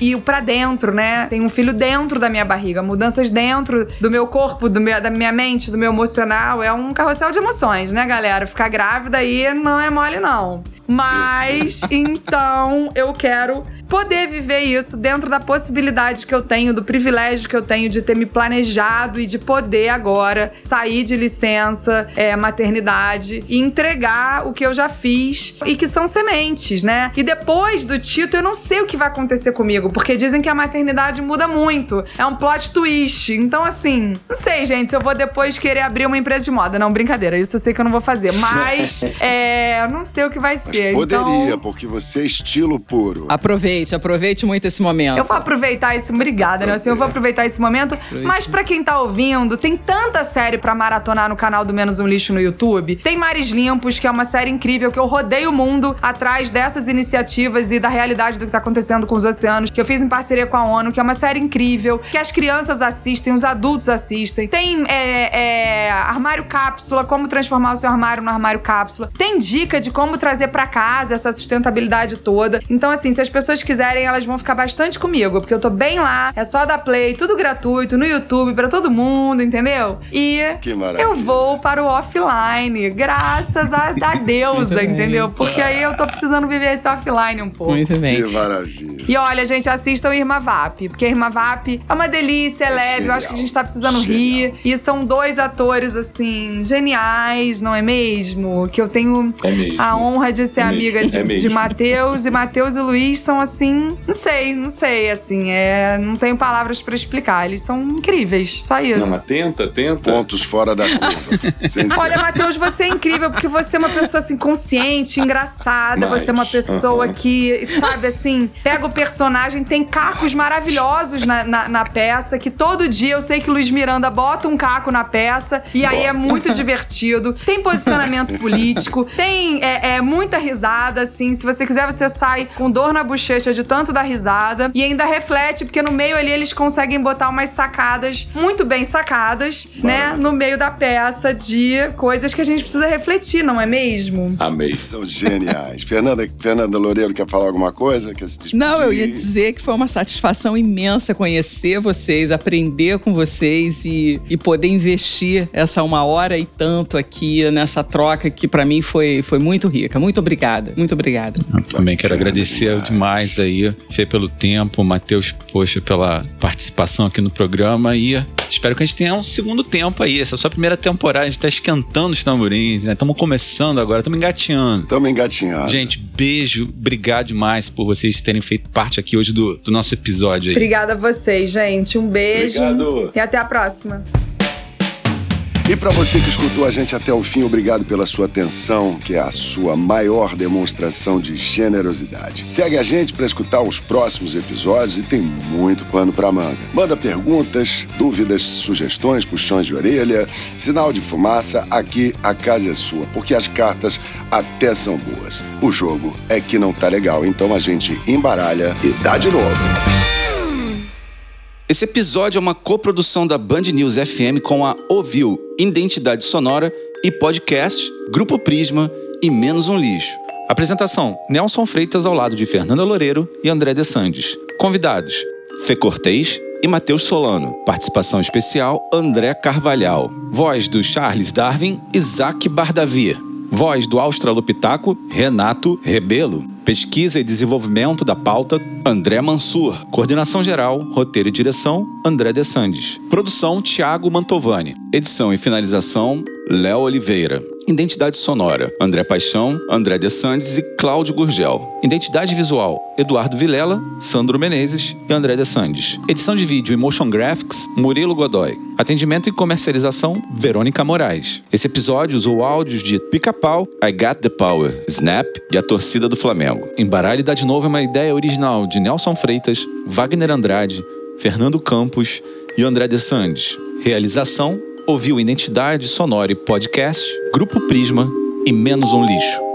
Speaker 5: E o pra dentro, né? Tem um filho dentro da minha barriga, mudanças dentro do meu corpo, do meu, da minha mente, do meu emocional. É um carrossel de emoções, né, galera? Ficar grávida aí não é mole, não. Mas, então, eu quero poder viver isso dentro da possibilidade que eu tenho, do privilégio que eu tenho de ter me planejado e de poder agora sair de licença, é, maternidade e entregar o que eu já fiz e que são sementes, né? E depois do Tito, eu não sei o que vai acontecer comigo, porque dizem que a maternidade muda muito. É um plot twist. Então, assim, não sei, gente, se eu vou depois querer abrir uma empresa de moda. Não, brincadeira, isso eu sei que eu não vou fazer. Mas, é, não sei o que vai ser. Quê?
Speaker 2: poderia,
Speaker 5: Então,
Speaker 2: porque você é estilo puro.
Speaker 3: Aproveite, aproveite muito esse momento.
Speaker 5: eu vou aproveitar esse. Obrigada, né? Assim, eu vou aproveitar esse momento. Mas pra quem tá ouvindo, tem tanta série pra maratonar no canal do Menos um Lixo no YouTube. Tem Mares Limpos, que é uma série incrível, que eu rodei o mundo atrás dessas iniciativas e da realidade do que tá acontecendo com os oceanos, que eu fiz em parceria com a ONU, que é uma série incrível, que as crianças assistem, os adultos assistem. Tem é, é, armário cápsula, como transformar o seu armário no armário cápsula. Tem dica de como trazer casa essa sustentabilidade toda. Então, assim, se as pessoas quiserem, elas vão ficar bastante comigo, porque eu tô bem lá, é só dar play, tudo gratuito, no YouTube, pra todo mundo, entendeu? E
Speaker 2: Que maravilha.
Speaker 5: eu vou para o offline, graças a, a deusa, entendeu? Porque aí eu tô precisando viver esse offline um pouco.
Speaker 3: Muito bem.
Speaker 2: Que maravilha.
Speaker 5: E olha, gente, assistam Irma Vap, porque Irma Vap é uma delícia, é leve, eu acho que a gente tá precisando rir. E são dois atores, assim, geniais, não é mesmo? Que eu tenho
Speaker 6: É
Speaker 5: a honra de ser
Speaker 6: É
Speaker 5: amiga
Speaker 6: mesmo,
Speaker 5: de,
Speaker 6: é
Speaker 5: de Matheus. E Matheus e Luiz são, assim, não sei, não sei, assim, é, não tenho palavras pra explicar. Eles são incríveis, só isso.
Speaker 6: Não, mas tenta, tenta.
Speaker 2: Pontos fora da curva.
Speaker 5: Olha, Matheus, você é incrível porque você é uma pessoa assim consciente, engraçada.
Speaker 6: Mas,
Speaker 5: você é uma pessoa
Speaker 6: aham.
Speaker 5: que, sabe, assim, pega o personagem, tem cacos maravilhosos na, na, na peça. Que todo dia eu sei que Luiz Miranda bota um caco na peça e aí é muito divertido. Tem posicionamento político, tem é, é, muita risada, assim. Se você quiser, você sai com dor na bochecha de tanto dar risada e ainda reflete, porque no meio ali eles conseguem botar umas sacadas muito bem sacadas, né? No meio da peça de coisas que a gente precisa refletir, não é mesmo?
Speaker 6: Amei.
Speaker 2: São geniais. Fernanda, Fernanda Loureiro quer falar alguma coisa? Quer se despedir?
Speaker 3: Não, eu ia dizer que foi uma satisfação imensa conhecer vocês, aprender com vocês e, e poder investir essa uma hora e tanto aqui nessa troca que pra mim foi, foi muito rica. Muito obrigada, muito obrigada.
Speaker 12: Eu também quero
Speaker 2: Bacana
Speaker 12: agradecer
Speaker 2: demais.
Speaker 12: demais aí, Fê, pelo tempo, Matheus, poxa, pela participação aqui no programa e espero que a gente tenha um segundo tempo aí. Essa é só a primeira temporada, a gente tá esquentando os tamborins, né? Estamos começando agora, estamos engateando.
Speaker 2: Estamos engatinhados.
Speaker 12: Gente, beijo, obrigado demais por vocês terem feito parte aqui hoje do, do nosso episódio aí.
Speaker 5: Obrigada a vocês, gente. Um beijo.
Speaker 6: Obrigado.
Speaker 5: E até a próxima.
Speaker 2: E para você que escutou a gente até o fim, obrigado pela sua atenção, que é a sua maior demonstração de generosidade. Segue a gente para escutar os próximos episódios e tem muito pano para manga. Manda perguntas, dúvidas, sugestões, puxões de orelha, sinal de fumaça, aqui a casa é sua, porque as cartas até são boas. O jogo é que não tá legal, então a gente embaralha e dá de novo.
Speaker 4: Esse episódio é uma coprodução da Band News FM com a Ovil, Identidade Sonora e Podcast, Grupo Prisma e Menos um Lixo. Apresentação: Nelson Freitas ao lado de Fernanda Loureiro e André De Sandes. Convidados: Fê Cortez e Matheus Solano. Participação especial: André Carvalhal. Voz do Charles Darwin, Isaac Bardavia. Voz do Australopitaco, Renato Rebelo. Pesquisa e desenvolvimento da pauta, André Mansur. Coordenação geral, roteiro e direção, André De Sandes. Produção, Tiago Mantovani. Edição e finalização, Léo Oliveira. Identidade sonora, André Paixão, André De Sandes e Cláudio Gurgel. Identidade visual, Eduardo Vilela, Sandro Menezes e André De Sandes. Edição de vídeo e motion graphics, Murilo Godoy. Atendimento e comercialização, Verônica Moraes. Esse episódio usou áudios de Pica-Pau, I Got The Power, Snap e a Torcida do Flamengo. Embaralhe dá de novo é uma ideia original de Nelson Freitas, Wagner Andrade, Fernando Campos e André De Sandes. Realização, ouviu Identidade Sonora e Podcast, Grupo Prisma e Menos um Lixo.